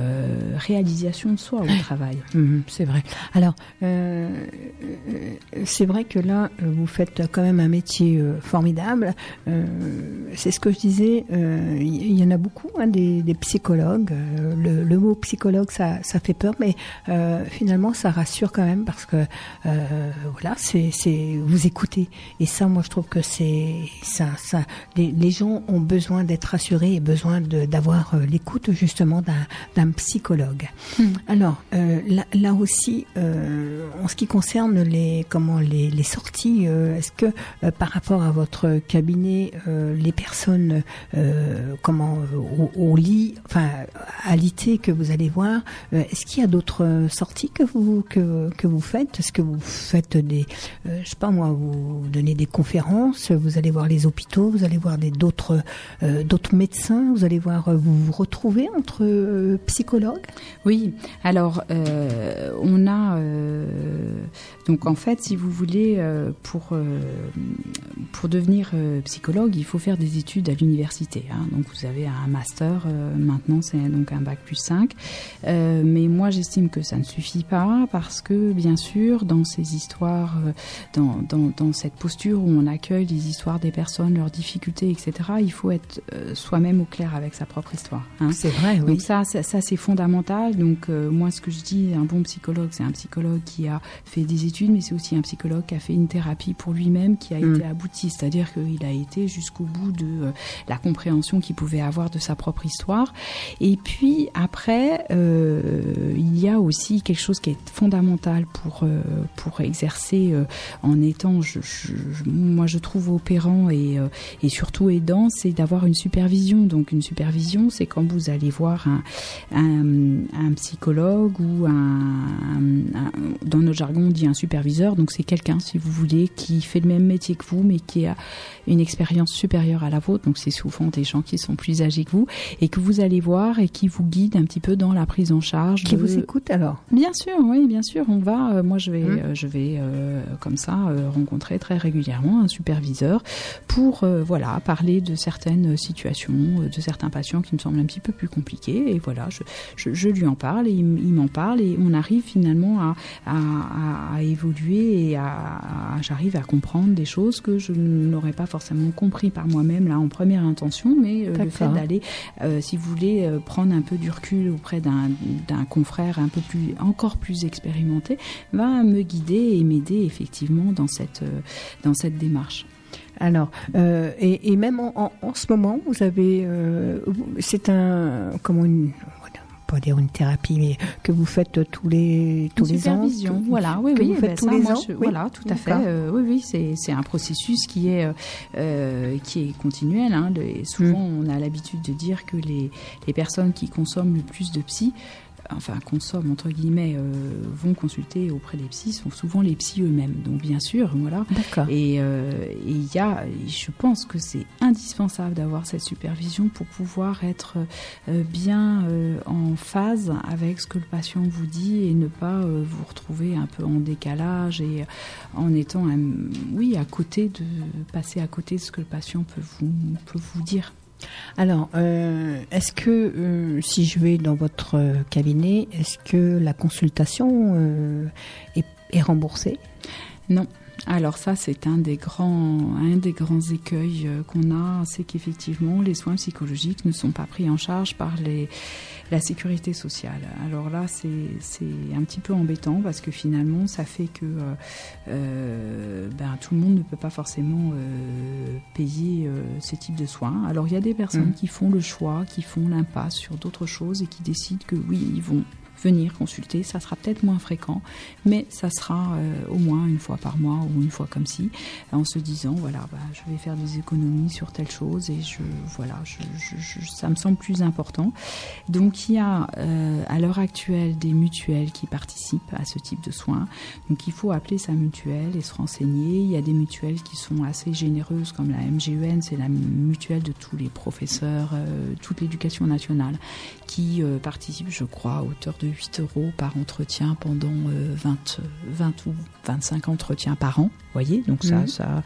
réalisation de soi au travail. Mhm, c'est vrai. Alors, c'est vrai que là, vous faites quand même un métier euh, formidable. Euh, c'est ce que je disais. euh, Il y, en a beaucoup, hein, des, des psychologues. Euh, le, le mot psychologue, ça, ça fait peur, mais euh, finalement, ça rassure quand même parce que euh, voilà, c'est, vous écoutez. Et ça, moi, je trouve que c'est ça, ça. Les, les gens ont besoin d'être rassurés et besoin d'avoir euh, l'écoute justement d'un, psychologue. Alors euh, là, là aussi, euh, en ce qui concerne les comment les, les sorties, euh, est-ce que euh, par rapport à votre cabinet, euh, les personnes comment au, lit, enfin à l'IT que vous allez voir, est-ce qu'il y a d'autres sorties que vous que, vous faites? Est-ce que vous faites des, je sais pas moi, vous donnez des conférences, vous allez voir les hôpitaux, vous allez voir d'autres d'autres médecins, vous allez voir, vous vous retrouvez entre psychologues? Oui, alors on a donc en fait, si vous voulez, pour euh, pour devenir euh, psychologue, il faut faire des études à l'université. hein. Donc vous avez un master euh, maintenant, c'est donc un bac plus 5. Euh, mais moi, j'estime que ça ne suffit pas parce que bien sûr, dans ces histoires, dans, dans dans cette posture où on accueille les histoires des personnes, leurs difficultés, etc. Il faut être soi-même au clair avec sa propre histoire. hein. C'est vrai, oui. Donc ça, ça, ça, c'est fondamental. Donc moi, ce que je dis, un bon psychologue, c'est un psychologue qui a fait des études, mais c'est aussi un psychologue qui a fait une thérapie pour lui-même, qui a Mm. été abouti, c'est-à-dire qu'il a été jusqu'au bout de euh, la compréhension qu'il pouvait avoir de sa propre histoire. Et puis après, euh, il y a aussi quelque chose qui est fondamental pour euh, pour exercer euh, en étant, je, je- je- moi, je trouve opérant et et surtout aidant, c'est d'avoir une supervision. Donc une supervision, c'est quand vous allez voir un, un, un psychologue ou un, un- un- dans notre jargon on dit un superviseur. Donc c'est quelqu'un, si vous voulez, qui fait le même métier que vous, mais qui a une expérience supérieure à la vôtre. Donc c'est souvent des gens qui sont plus âgés que vous et que vous allez voir et qui vous guident un petit peu dans la prise en charge. Qui de- vous écoute alors Bien sûr, oui, bien sûr. On va, euh, moi, je vais, Hum. euh, je vais euh, comme ça rencontrer très régulièrement un superviseur pour, voilà, parler de certaines situations, de certains patients qui me semblent un petit peu plus compliqués. Et voilà, je, je, je lui en parle et il, m'en parle et on arrive finalement à, à, à- à évoluer et à, à- j'arrive à comprendre des choses que je n'aurais pas forcément compris par moi-même là en première intention, mais euh, le fait d'aller, euh, si vous voulez, euh, prendre un peu du recul auprès d'un confrère un peu plus, encore plus expérimenté, va me guider et m'aider effectivement dans cette, dans cette démarche. Alors, euh, et, et même en, en- en ce moment, vous avez, euh, c'est un, comment une, pas dire une thérapie, mais que vous faites tous les tous Une les ans. que- voilà, oui, que oui, vous eh faites ben, tous ça, les moi, ans. je- Oui. voilà, tout à fait. Euh, oui, oui, c'est c'est un processus qui est euh, euh, qui est continuel. Hein, souvent, Mm. on a l'habitude de dire que les les personnes qui consomment le plus de psy enfin consomment entre guillemets euh, vont consulter auprès des psys sont souvent les psys eux-mêmes. Donc bien sûr voilà. D'accord. et euh, il y a je pense que c'est indispensable d'avoir cette supervision pour pouvoir être euh, bien en phase avec ce que le patient vous dit et ne pas vous retrouver un peu en décalage et en étant oui à côté de passer à côté de ce que le patient peut vous peut vous dire Alors, euh, est-ce que euh, si je vais dans votre euh, cabinet, est-ce que la consultation est, remboursée? Non. Alors ça, c'est un des grands, écueils qu'on a, c'est qu'effectivement, les soins psychologiques ne sont pas pris en charge par les, la sécurité sociale. Alors là, c'est c'est un petit peu embêtant parce que finalement, ça fait que euh, euh, ben, tout le monde ne peut pas forcément euh, payer euh, ces types de soins. Alors il y a des personnes Mhm. qui font le choix, qui font l'impasse sur d'autres choses et qui décident que oui, ils vont venir consulter. Ça sera peut-être moins fréquent, mais ça sera euh, au moins une fois par mois ou une fois comme si, en se disant voilà, bah, je vais faire des économies sur telle chose et je voilà, ça me semble plus important. Donc il y a euh, à l'heure actuelle des mutuelles qui participent à ce type de soins. Donc il faut appeler sa mutuelle et se renseigner. Il y a des mutuelles qui sont assez généreuses comme la MGEN, c'est la mutuelle de tous les professeurs, euh, toute l'éducation nationale, qui participent, je crois, à hauteur de 8 euros par entretien pendant euh, 20, 20 ou 25 entretiens par an. Donc ça, Mhm. ça,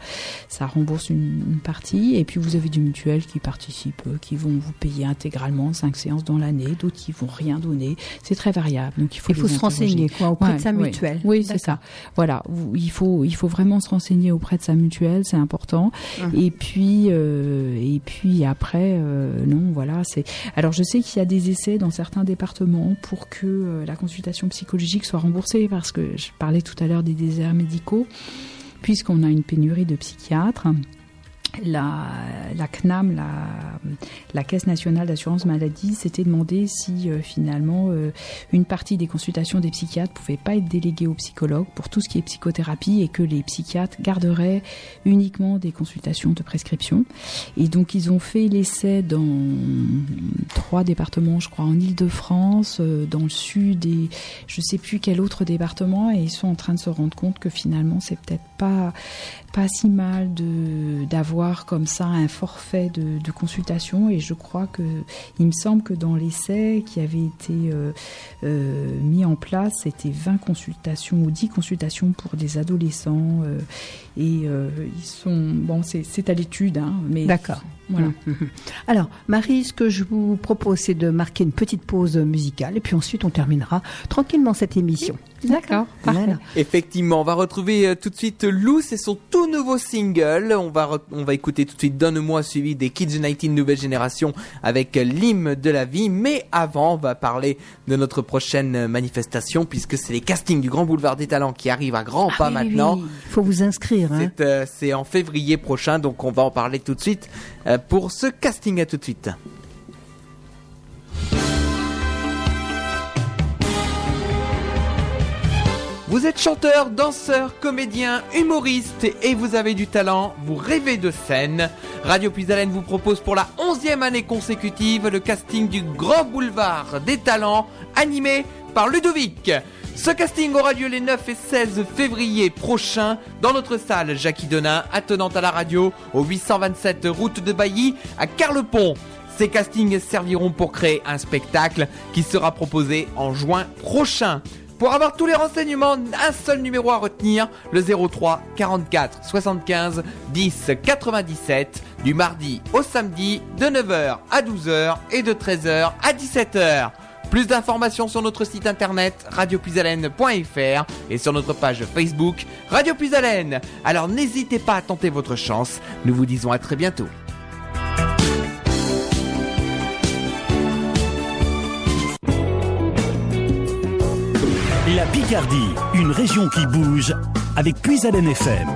ça rembourse une, une partie. Et puis vous avez des mutuelles qui participent, euh, qui vont vous payer intégralement 5 séances dans l'année, d'autres qui vont rien donner. C'est très variable. Donc il faut, Il faut les se renseigner quoi, auprès Ouais, de sa mutuelle. Oui, c'est ça. Voilà, il faut il faut vraiment se renseigner auprès de sa mutuelle, c'est important. Mhm. Et puis euh, et puis après euh, non, voilà, c'est alors je sais qu'il y a des essais dans certains départements pour que euh, la consultation psychologique soit remboursée parce que je parlais tout à l'heure des déserts médicaux puisqu'on a une pénurie de psychiatres. La, la CNAM, la, la Caisse nationale d'assurance maladie, s'était demandé si euh, finalement euh, une partie des consultations des psychiatres pouvait pas être déléguée aux psychologues pour tout ce qui est psychothérapie et que les psychiatres garderaient uniquement des consultations de prescription. Et donc ils ont fait l'essai dans trois départements, je crois, en Île-de-France, euh, dans le sud et je sais plus quel autre département, et ils sont en train de se rendre compte que finalement c'est peut-être pas pas si mal de d'avoir comme ça un forfait de, de consultation et je crois que il me semble que dans l'essai qui avait été euh, euh, mis en place c'était 20 consultations ou 10 consultations pour des adolescents euh, et ils sont bon c'est à l'étude hein, mais D'accord. voilà Mhm. Alors, Marie, ce que je vous propose, c'est de marquer une petite pause musicale et puis ensuite on terminera tranquillement cette émission. D'accord. Voilà. Effectivement, on va retrouver euh, tout de suite Lou, c'est son tout nouveau single. On va, on va écouter tout de suite Donne-moi suivi des Kids United Nouvelle Génération avec euh, l'hymne de la vie. Mais avant, on va parler de notre prochaine euh, manifestation puisque c'est les castings du Grand Boulevard des Talents qui arrivent à grands pas Ah oui, maintenant. oui. Il faut vous inscrire. Hein. C'est euh, c'est en février prochain, donc on va en parler tout de suite euh, pour ce casting. À tout de suite. Vous êtes chanteur, danseur, comédien, humoriste et vous avez du talent, vous rêvez de scène. Radio Puisalène vous propose pour la onzième année consécutive le casting du Grand Boulevard des Talents animé par Ludovic. Ce casting aura lieu les 9 et 16 février prochains dans notre salle Jackie Denain, attenante à la radio, au 827 route de Bailly à Carlepont. Ces castings serviront pour créer un spectacle qui sera proposé en juin prochain. Pour avoir tous les renseignements, un seul numéro à retenir, le 03 44 75 10 97, du mardi au samedi, de 9h à 12h et de 13h à 17h. Plus d'informations sur notre site internet radiopuisalène.fr et sur notre page Facebook Radio. Alors n'hésitez pas à tenter votre chance. Nous vous disons à très bientôt. La Picardie, une région qui bouge avec Puisalène FM.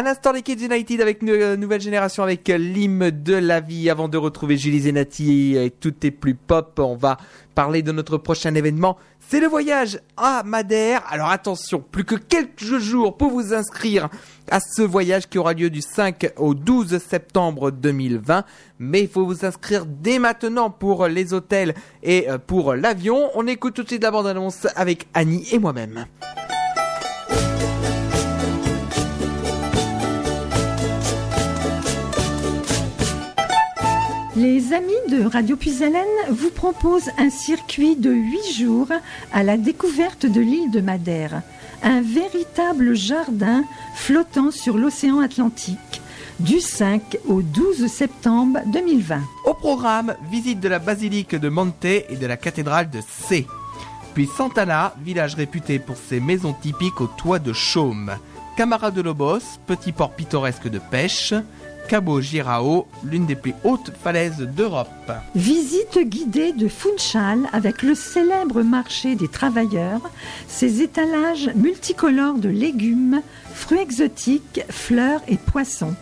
À l'instant, les Kids United avec une euh, nouvelle génération avec euh, l'hymne de la vie. Avant de retrouver Julie Zenati et tout est plus pop, on va parler de notre prochain événement. C'est le voyage à Madère. Alors attention, plus que quelques jours pour vous inscrire à ce voyage qui aura lieu du 5 au 12 septembre 2020. Mais il faut vous inscrire dès maintenant pour les hôtels et euh, pour l'avion. On écoute tout de suite la bande-annonce avec Annie et moi-même. Les amis de Radio Puisalène vous proposent un circuit de 8 jours à la découverte de l'île de Madère, un véritable jardin flottant sur l'océan Atlantique du 5 au 12 septembre 2020. Au programme, visite de la basilique de Monte et de la cathédrale de C. Puis Santana, village réputé pour ses maisons typiques au toit de chaume. Camara de Lobos, petit port pittoresque de pêche. Cabo Girao, l'une des plus hautes falaises d'Europe. Visite guidée de Funchal avec le célèbre marché des travailleurs, ses étalages multicolores de légumes, fruits exotiques, fleurs et poissons.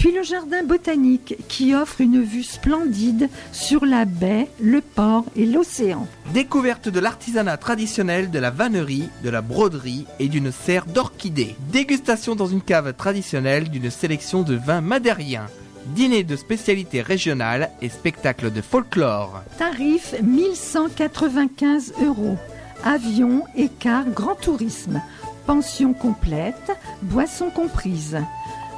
Puis le jardin botanique qui offre une vue splendide sur la baie, le port et l'océan. Découverte de l'artisanat traditionnel, de la vannerie, de la broderie et d'une serre d'orchidées. Dégustation dans une cave traditionnelle d'une sélection de vins madériens. Dîner de spécialités régionales et spectacle de folklore. Tarif 1195 euros. Avion, écart, grand tourisme. Pension complète, boissons comprises.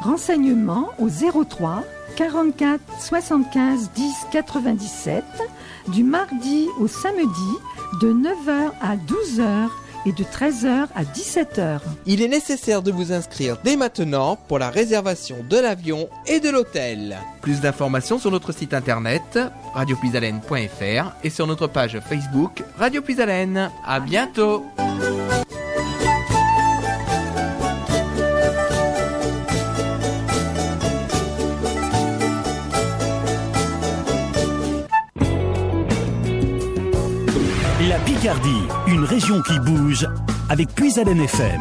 Renseignements au 03 44 75 10 97 du mardi au samedi de 9h à 12h et de 13h à 17h. Il est nécessaire de vous inscrire dès maintenant pour la réservation de l'avion et de l'hôtel. Plus d'informations sur notre site internet radiopuisalène.fr et sur notre page Facebook Radio Puisalène. À bientôt. Une région qui bouge avec Puisalène FM.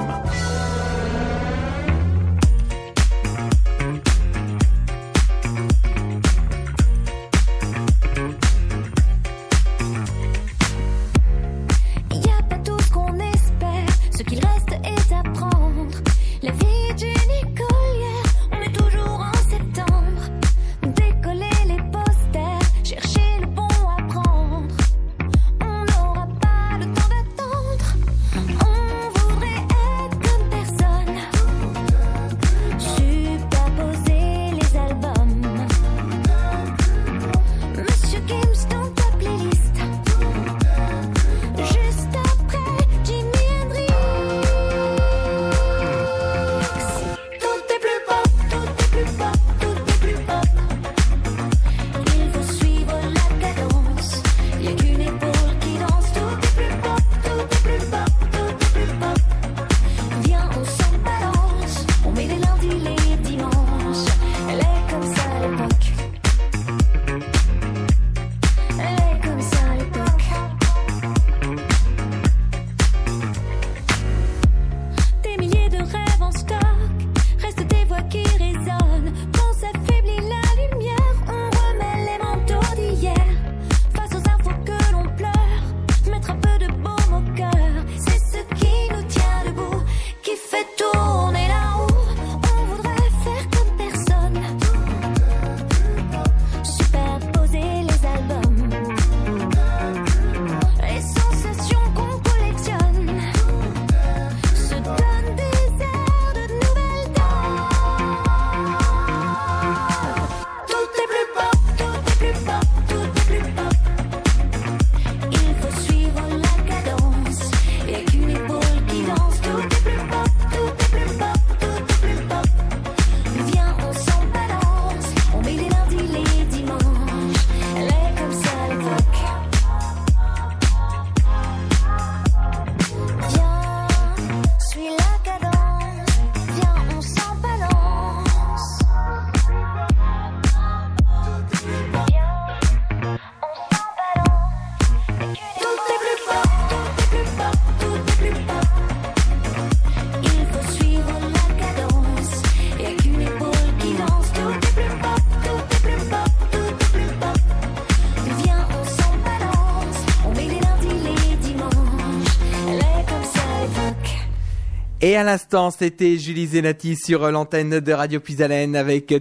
Et à l'instant, c'était Julie Zenati sur l'antenne de Radio Puisalène avec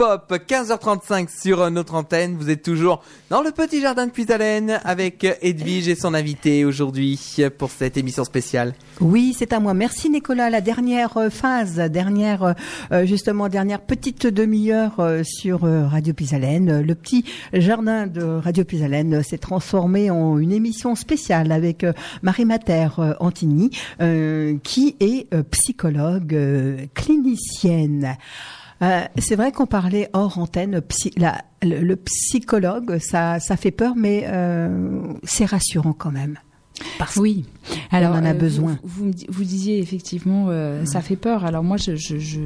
pop, 15h35 sur notre antenne. Vous êtes toujours dans le petit jardin de Puisalène avec Edwige et son invité aujourd'hui pour cette émission spéciale. Oui, c'est à moi. Merci Nicolas. La dernière euh, phase, dernière euh, justement dernière petite demi-heure euh, sur euh, Radio Pisalène. Le petit jardin de Radio Pisalène s'est transformé en une émission spéciale avec euh, Marie Mater euh, Antigny, euh, qui est euh, psychologue euh, clinicienne. Euh, c'est vrai qu'on parlait hors antenne, le, psychologue, ça, ça fait peur, mais euh, c'est rassurant quand même. Oui. Alors, en a euh, besoin. Vous, vous, disiez effectivement, euh, ça fait peur. Alors moi, je, je, je,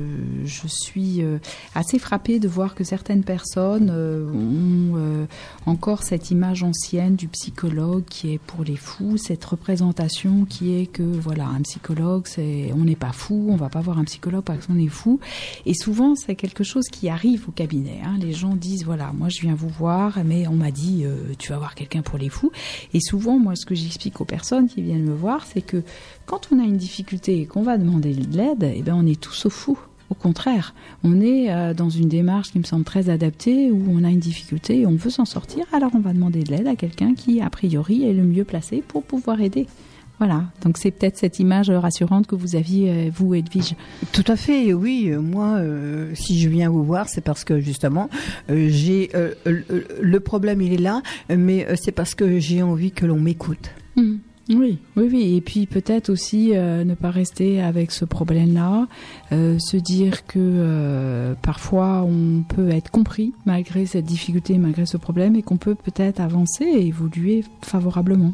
je suis euh, assez frappée de voir que certaines personnes euh, ont euh, encore cette image ancienne du psychologue qui est pour les fous, cette représentation qui est que voilà, un psychologue, c'est on n'est pas fou, on va pas voir un psychologue parce qu'on est fou. Et souvent, c'est quelque chose qui arrive au cabinet. hein. Les gens disent voilà, moi je viens vous voir, mais on m'a dit euh, tu vas voir quelqu'un pour les fous. Et souvent, moi, ce que j'explique aux personnes qui viennent me voir, c'est que quand on a une difficulté et qu'on va demander de l'aide, eh ben, on est tous au fou. Au contraire, on est euh, dans une démarche qui me semble très adaptée où on a une difficulté et on veut s'en sortir, alors on va demander de l'aide à quelqu'un qui, a priori, est le mieux placé pour pouvoir aider. Voilà, donc c'est peut-être cette image rassurante que vous aviez, euh, vous, Edwige. Tout à fait, oui. euh, Moi, euh, si je viens vous voir, c'est parce que justement, euh, j'ai euh, le- problème, il est là, mais c'est parce que j'ai envie que l'on m'écoute. Mhm. Oui, oui, oui. Et puis peut-être aussi euh, ne pas rester avec ce problème-là, euh, se dire que euh, parfois on peut être compris malgré cette difficulté, malgré ce problème, et qu'on peut peut-être avancer et évoluer favorablement.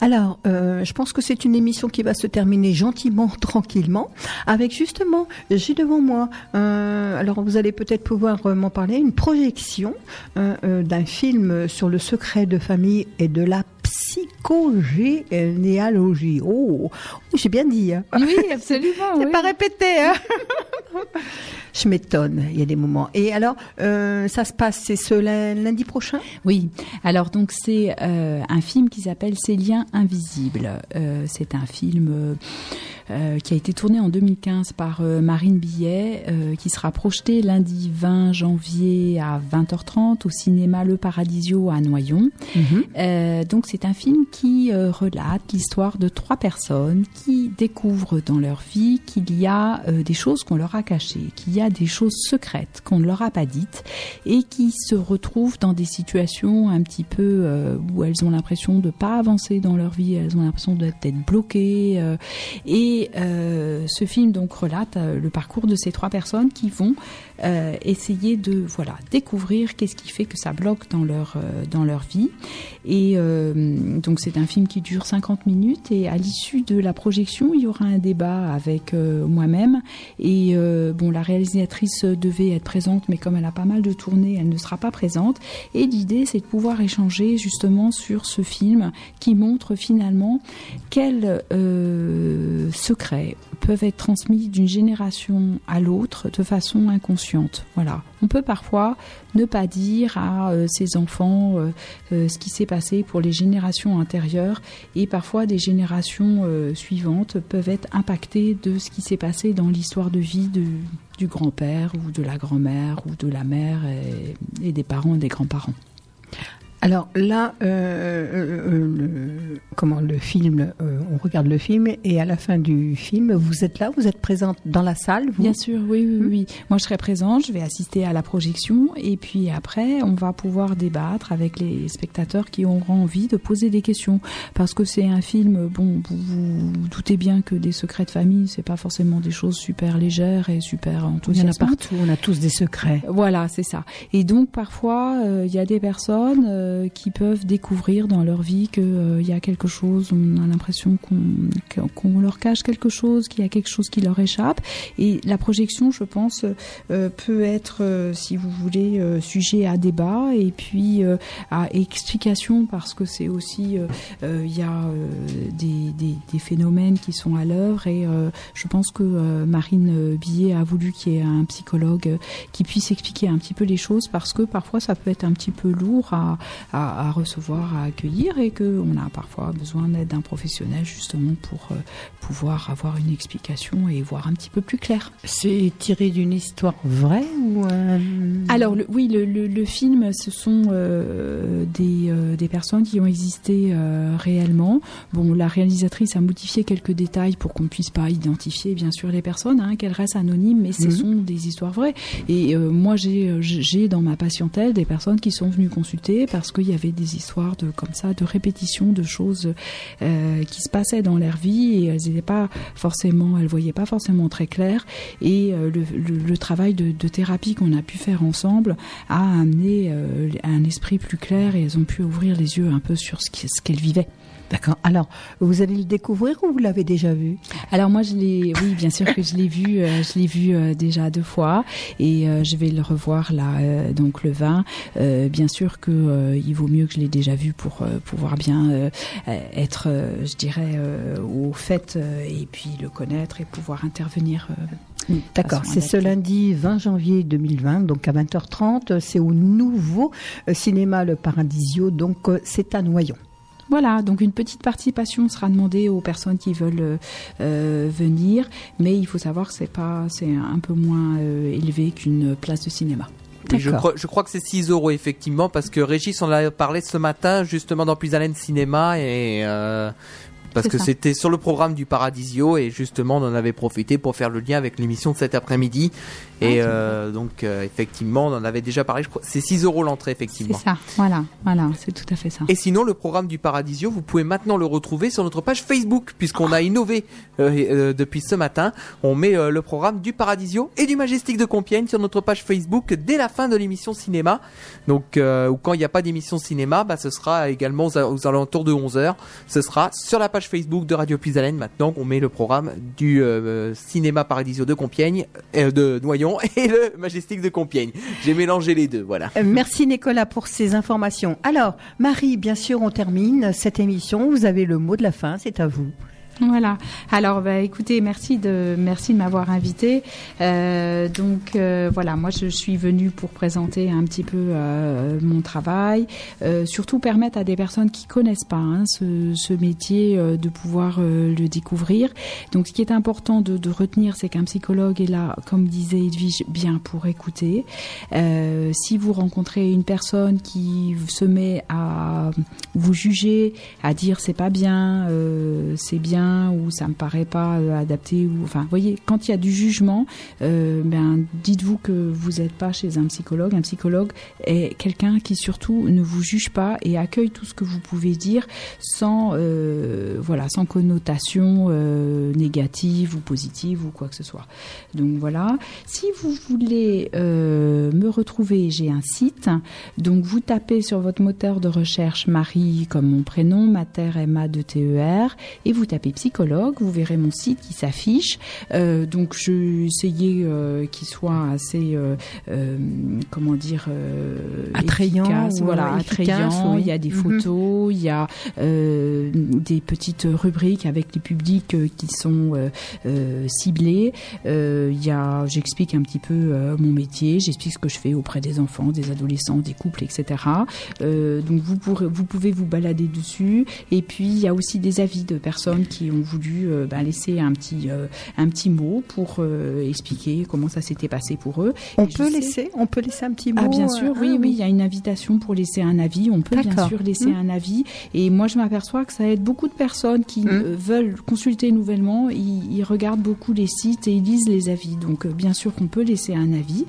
Alors, je pense que c'est une émission qui va se terminer gentiment, tranquillement, avec justement, j'ai devant moi, alors vous allez peut-être pouvoir m'en parler, une projection d'un film sur le secret de famille et de la psychogénéalogie. Oh, j'ai bien dit. Hein. Oui, absolument. C'est oui. pas répété. Hein je m'étonne, il y a des moments. Et alors, euh, ça se passe, c'est ce lundi prochain? Oui, alors donc c'est euh, un film qui s'appelle Ces liens invisibles. Euh, c'est un film euh, qui a été tourné en 2015 par euh, Marine Billet, euh, qui sera projeté lundi 20 janvier à 20h30 au cinéma Le Paradisio à Noyon. Euh, donc c'est un film qui relate l'histoire de trois personnes qui découvrent dans leur vie qu'il y a des choses qu'on leur a cachées, qu'il y a des choses secrètes qu'on ne leur a pas dites et qui se retrouvent dans des situations un petit peu où elles ont l'impression de pas avancer dans leur vie, elles ont l'impression d'être bloquées. euh, et euh, ce film donc relate euh, le parcours de ces trois personnes qui vont euh, essayer de voilà découvrir qu'est-ce qui fait que ça bloque dans leur dans leur vie. Et donc c'est un film qui dure 50 minutes et à l'issue de la projection, il y aura un débat avec moi-même et bon la réalisatrice devait être présente mais comme elle a pas mal de tournées, elle ne sera pas présente et l'idée c'est de pouvoir échanger justement sur ce film qui montre finalement quels euh, secrets peuvent être transmis d'une génération à l'autre de façon inconsciente. Voilà. On peut parfois ne pas dire à euh, ses enfants euh, euh, ce qui s'est passé pour les générations antérieures et parfois des générations suivantes peuvent être impactées de ce qui s'est passé dans l'histoire de vie du grand-père ou de la grand-mère ou de la mère et, et des parents et des grands-parents. Alors là, euh, euh, euh, le, comment le film, on regarde le film et à la fin du film, vous êtes là, vous êtes présente dans la salle, vous? Bien sûr, oui, oui, oui. Moi, je serai présente, je vais assister à la projection et puis après, on va pouvoir débattre avec les spectateurs qui auront envie de poser des questions. Parce que c'est un film, bon, vous vous doutez bien que des secrets de famille, c'est pas forcément des choses super légères et super Il y en a enthousiasmantes. partout, on a tous des secrets. Voilà, c'est ça. Et donc parfois, euh, il y a des personnes euh, qui peuvent découvrir dans leur vie qu'il y a quelque chose, on a l'impression qu'on leur cache quelque chose, qu'il y a quelque chose qui leur échappe. Et la projection, je pense, euh, peut être, euh, si vous voulez, euh, sujet à débat et puis euh, à explication parce que c'est aussi, euh, euh, il y a euh, des, des- phénomènes qui sont à l'œuvre et euh, je pense que euh, Marine euh, Billet a voulu qu'il y ait un psychologue euh, qui puisse expliquer un petit peu les choses parce que parfois ça peut être un petit peu lourd à, à, à recevoir, à accueillir, et qu'on a parfois besoin d'aide d'un professionnel justement pour euh, pouvoir avoir une explication et voir un petit peu plus clair. C'est tiré d'une histoire vraie ou euh, Alors le- oui, le, le- le film, ce sont euh, des, euh, des personnes qui ont existé réellement. Bon, la réalisatrice a modifié quelques détails pour qu'on puisse pas identifier bien sûr les personnes, hein, qu'elles restent anonymes, mais ce Mhm. sont des histoires vraies. Et moi, j'ai j'ai dans ma patientèle des personnes qui sont venues consulter parce qu'il y avait des histoires de comme ça, de répétition de choses euh, qui se passaient dans leur vie et elles n'étaient pas forcément, elles voyaient pas forcément très clair. Et euh, le, travail de, thérapie qu'on a pu faire ensemble a amené euh, un esprit plus clair et elles ont pu ouvrir les yeux un peu sur ce qu'elles vivaient. D'accord. Alors, vous allez le découvrir ou vous l'avez déjà vu? Alors moi je l'ai, oui bien sûr que je l'ai vu, euh, je l'ai vu euh, déjà deux fois et euh, je vais le revoir là donc le 20. Euh, bien sûr que il vaut mieux que je l'ai déjà vu pour pouvoir bien être, je dirais, au fait et puis le connaître et pouvoir intervenir. D'accord, c'est ce lundi 20 janvier 2020, donc à 20h30, c'est au nouveau cinéma Le Paradisio, donc c'est à Noyon. Voilà, donc une petite participation sera demandée aux personnes qui veulent euh, euh, venir, mais il faut savoir que c'est pas, c'est un peu moins euh, élevé qu'une place de cinéma. Oui, je, crois, je crois que c'est 6 euros effectivement parce que Régis en a parlé ce matin justement dans Plus Haleine Cinéma et euh, parce C'est que c'était sur le programme du Paradisio et justement on en avait profité pour faire le lien avec l'émission de cet après-midi et euh, donc euh, effectivement on en avait déjà parlé je crois c'est 6 euros l'entrée C'est effectivement ça, voilà, voilà, c'est tout à fait ça. et sinon, le programme du Paradisio, vous pouvez maintenant le retrouver sur notre page Facebook, puisqu'on a innové euh, depuis ce matin. On met le programme du Paradisio et du Majestic de Compiègne sur notre page Facebook dès la fin de l'émission cinéma. Donc, ou quand il n'y a pas d'émission cinéma, bah, ce sera également aux, aux alentours de 11h. Ce sera sur la page Facebook de Radio Puisalène maintenant qu'on met le programme du euh, cinéma Paradisio de Compiègne, euh, de Noyon et le Majestic de Compiègne. J'ai mélangé les deux, voilà. Euh, Merci Nicolas pour ces informations. Alors, Marie, bien sûr, on termine cette émission. Vous avez le mot de la fin, c'est à vous. Voilà. Alors, bah, écoutez, merci de merci de m'avoir invité. Euh, donc euh, voilà, moi je suis venue pour présenter un petit peu euh, mon travail, euh, surtout permettre à des personnes qui connaissent pas hein, ce, ce métier euh, de pouvoir euh, le découvrir. Donc, ce qui est important de, de retenir, c'est qu'un psychologue est là, comme disait Edwige, bien pour écouter. Si vous rencontrez une personne qui se met à vous juger, à dire c'est pas bien, c'est bien ou ça me paraît pas euh, adapté ou enfin, voyez, quand il y a du jugement, euh, ben dites-vous que vous n'êtes pas chez un psychologue. Un psychologue est quelqu'un qui surtout ne vous juge pas et accueille tout ce que vous pouvez dire sans euh, voilà, sans connotation négative ou positive ou quoi que ce soit. Donc voilà. Si vous voulez me retrouver, j'ai un site. Donc vous tapez sur votre moteur de recherche Marie comme mon prénom, Mater MA de TER, et vous tapez psychologue. Vous verrez mon site qui s'affiche. Euh, donc je essayais euh, qu'il soit assez, euh, comment dire, Attrayant, efficace, voilà, efficace, attrayant. oui. Il y a des Mhm. photos, il y a des petites rubriques avec les publics qui sont ciblés. Il y a, j'explique un petit peu mon métier, j'explique ce que je fais auprès des enfants, des adolescents, des couples, etc. Donc vous pourrez, vous pouvez vous balader dessus. Et puis il y a aussi des avis de personnes qui ont voulu euh, bah, laisser un petit, euh, un petit mot pour euh, expliquer comment ça s'était passé pour eux. On Et peut sais- laisser, on peut laisser un petit mot. ah bien sûr, oui, ah, oui, il y a une invitation pour laisser un avis. On peut bien sûr laisser Mm. un avis. Et moi, je m'aperçois que ça aide beaucoup de personnes qui Mm. euh, veulent consulter nouvellement. Ils, ils regardent beaucoup les sites et ils lisent les avis. Donc, bien sûr qu'on peut laisser un avis.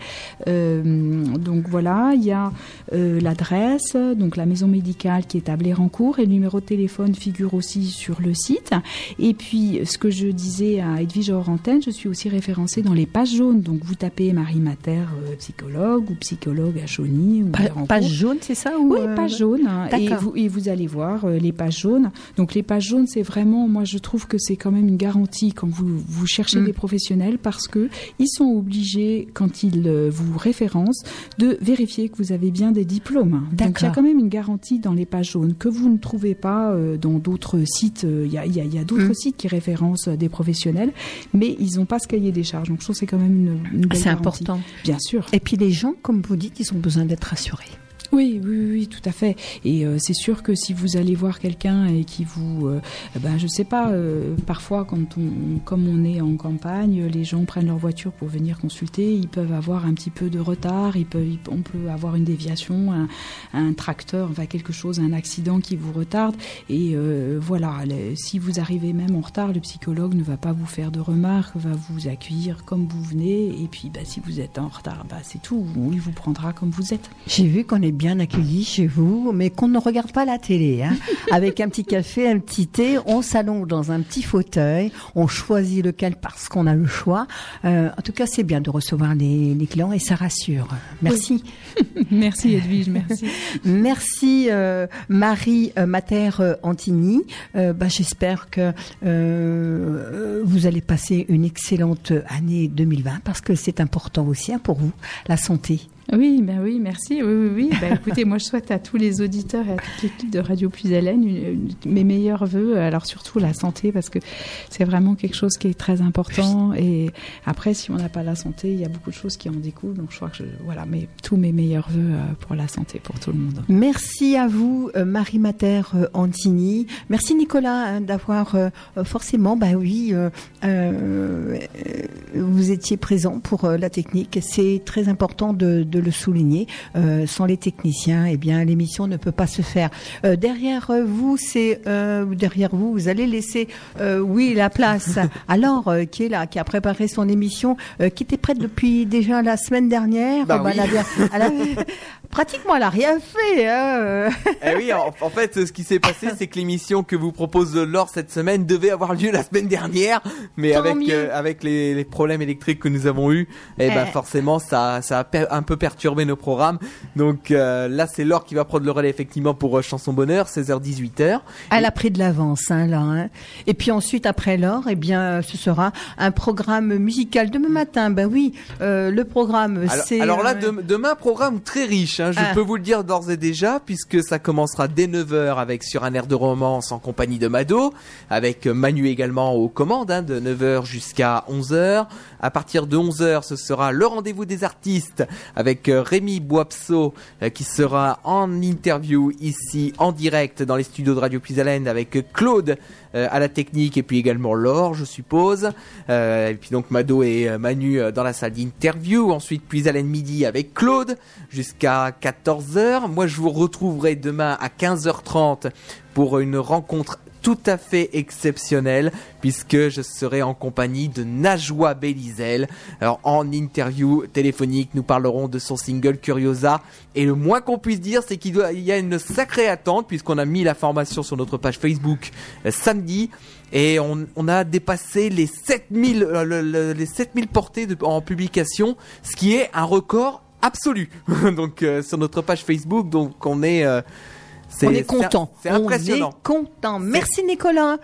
Euh, donc voilà, il y a euh, l'adresse, donc la maison médicale qui est à Blérancourt et le numéro de téléphone figure aussi sur le site. Et puis, ce que je disais à Edwige hors antenne, je suis aussi référencée dans les pages jaunes. Donc, vous tapez Marie Mater, euh, psychologue ou psychologue à Chauny ou Pa- page jaune, c'est ça ou, Oui, euh, page jaune. Et vous, et vous allez voir euh, les pages jaunes. Donc les pages jaunes, c'est vraiment, moi je trouve que c'est quand même une garantie quand vous, vous cherchez Mm. des professionnels parce que ils sont obligés, quand ils euh, vous référencent, de vérifier que vous avez bien des diplômes. Donc il y a quand même une garantie dans les pages jaunes que vous ne trouvez pas dans d'autres sites. Il y a, il y a- il y a d'autres Mm. sites qui référencent euh, des professionnels, mais ils n'ont pas ce cahier des charges. Donc je trouve que c'est quand même une, une belle C'est important. Bien sûr. Et puis les gens, comme vous dites, ils ont besoin d'être rassurés. Oui, oui, oui, tout à fait. Et euh, c'est sûr que si vous allez voir quelqu'un et qui vous, euh, ben je sais pas, euh, parfois quand on, comme on est en campagne, les gens prennent leur voiture pour venir consulter, ils peuvent avoir un petit peu de retard, ils peuvent, on peut avoir une déviation, un, tracteur, enfin quelque chose, un accident qui vous retarde. Et euh, voilà, si vous arrivez même en retard, le psychologue ne va pas vous faire de remarques, va vous accueillir comme vous venez. Et puis, bah, si vous êtes en retard, bah, c'est tout. Il vous prendra comme vous êtes. J'ai vu qu'on est bien accueillis chez vous, mais qu'on ne regarde pas la télé. Hein. Avec un petit café, un petit thé, on s'allonge dans un petit fauteuil, on choisit lequel parce qu'on a le choix. Euh, en tout cas, c'est bien de recevoir les, les clients et ça rassure. Merci. merci Edwige, merci. Merci euh, Marie euh, Mater euh, Antini. Bah, J'espère que vous allez passer une excellente année 2020 parce que c'est important aussi hein, pour vous, la santé. Oui, ben oui, merci. Oui, oui, oui. Ben, écoutez, moi, je souhaite à tous les auditeurs et à toute l'équipe de Radio Plus Hélène mes meilleurs voeux. Alors surtout la santé, parce que c'est vraiment quelque chose qui est très important. Et après, si on n'a pas la santé, il y a beaucoup de choses qui en découlent. Donc je crois que je, voilà, mais tous mes meilleurs voeux euh, pour la santé, pour tout le monde. Merci à vous, euh, Marie Mater euh, Antini. Merci Nicolas hein, d'avoir forcément, bah oui, euh, euh, euh, vous étiez présent pour la technique. C'est très important de, de le souligner. Euh, sans les techniciens, eh bien, l'émission ne peut pas se faire. Euh, derrière euh, vous, c'est derrière vous, vous allez laisser, oui, la place. Alors, qui est là, qui a préparé son émission, qui était prête depuis déjà la semaine dernière. Bah bah, oui. pratiquement, elle a rien fait. Hein, euh. Eh oui, en, en fait, ce qui s'est passé, c'est que l'émission que vous propose Laure cette semaine devait avoir lieu la semaine dernière, mais Tant avec euh, avec les, les problèmes électriques que nous avons eus, eh ben Eh. forcément, ça ça a un peu perturbé nos programmes. Donc euh, là, c'est Laure qui va prendre le relais effectivement pour euh, Chanson Bonheur, 16h 18h. Elle a pris de l'avance, hein, là. hein. Et puis ensuite, après l'or, eh bien, ce sera un programme musical demain matin. Ben oui, euh, le programme, c'est. alors là, euh, dem- demain, programme très riche. Hein, je Ah. peux vous le dire d'ores et déjà, puisque ça commencera dès 9h avec Sur un air de romance en compagnie de Mado, avec Manu également aux commandes, hein, de 9h jusqu'à 11h. À partir de 11h, ce sera le rendez-vous des artistes avec euh, Rémi Boapso, euh, qui sera en interview ici, en direct, dans les studios de Radio Puisalène, avec euh, Claude à la technique et puis également Laure, je suppose. Et puis donc Mado et Manu dans la salle d'interview. Ensuite, puis Alain Midi avec Claude jusqu'à 14h. Moi, je vous retrouverai demain à 15h30 pour une rencontre tout à fait exceptionnelle puisque je serai en compagnie de Najwa Belizel. Alors en interview téléphonique, nous parlerons de son single Curiosa et le moins qu'on puisse dire c'est qu'il y a une sacrée attente puisqu'on a mis la formation sur notre page Facebook euh, samedi et on, on a dépassé les 7000 euh, le- le- les 7000 portées en publication, ce qui est un record absolu. donc euh, sur notre page Facebook, donc on est c'est on est content. C'est impressionnant. On est content. Merci Nicolas.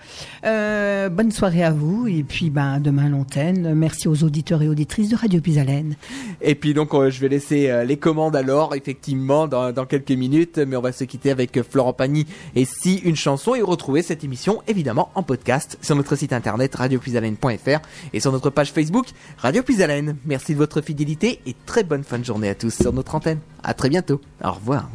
Euh, bonne soirée à vous. Et puis ben, demain l'antenne. Merci aux auditeurs et auditrices de Radio Pisalène. Et puis donc euh, je vais laisser euh, les commandes alors effectivement dans, dans quelques minutes, mais on va se quitter avec Florent Pagny et si une chanson et retrouver cette émission évidemment en podcast sur notre site internet radiopuisalène.fr et sur notre page Facebook Radio Puisalène. Merci de votre fidélité et très bonne fin de journée à tous sur notre antenne. À très bientôt. Au revoir.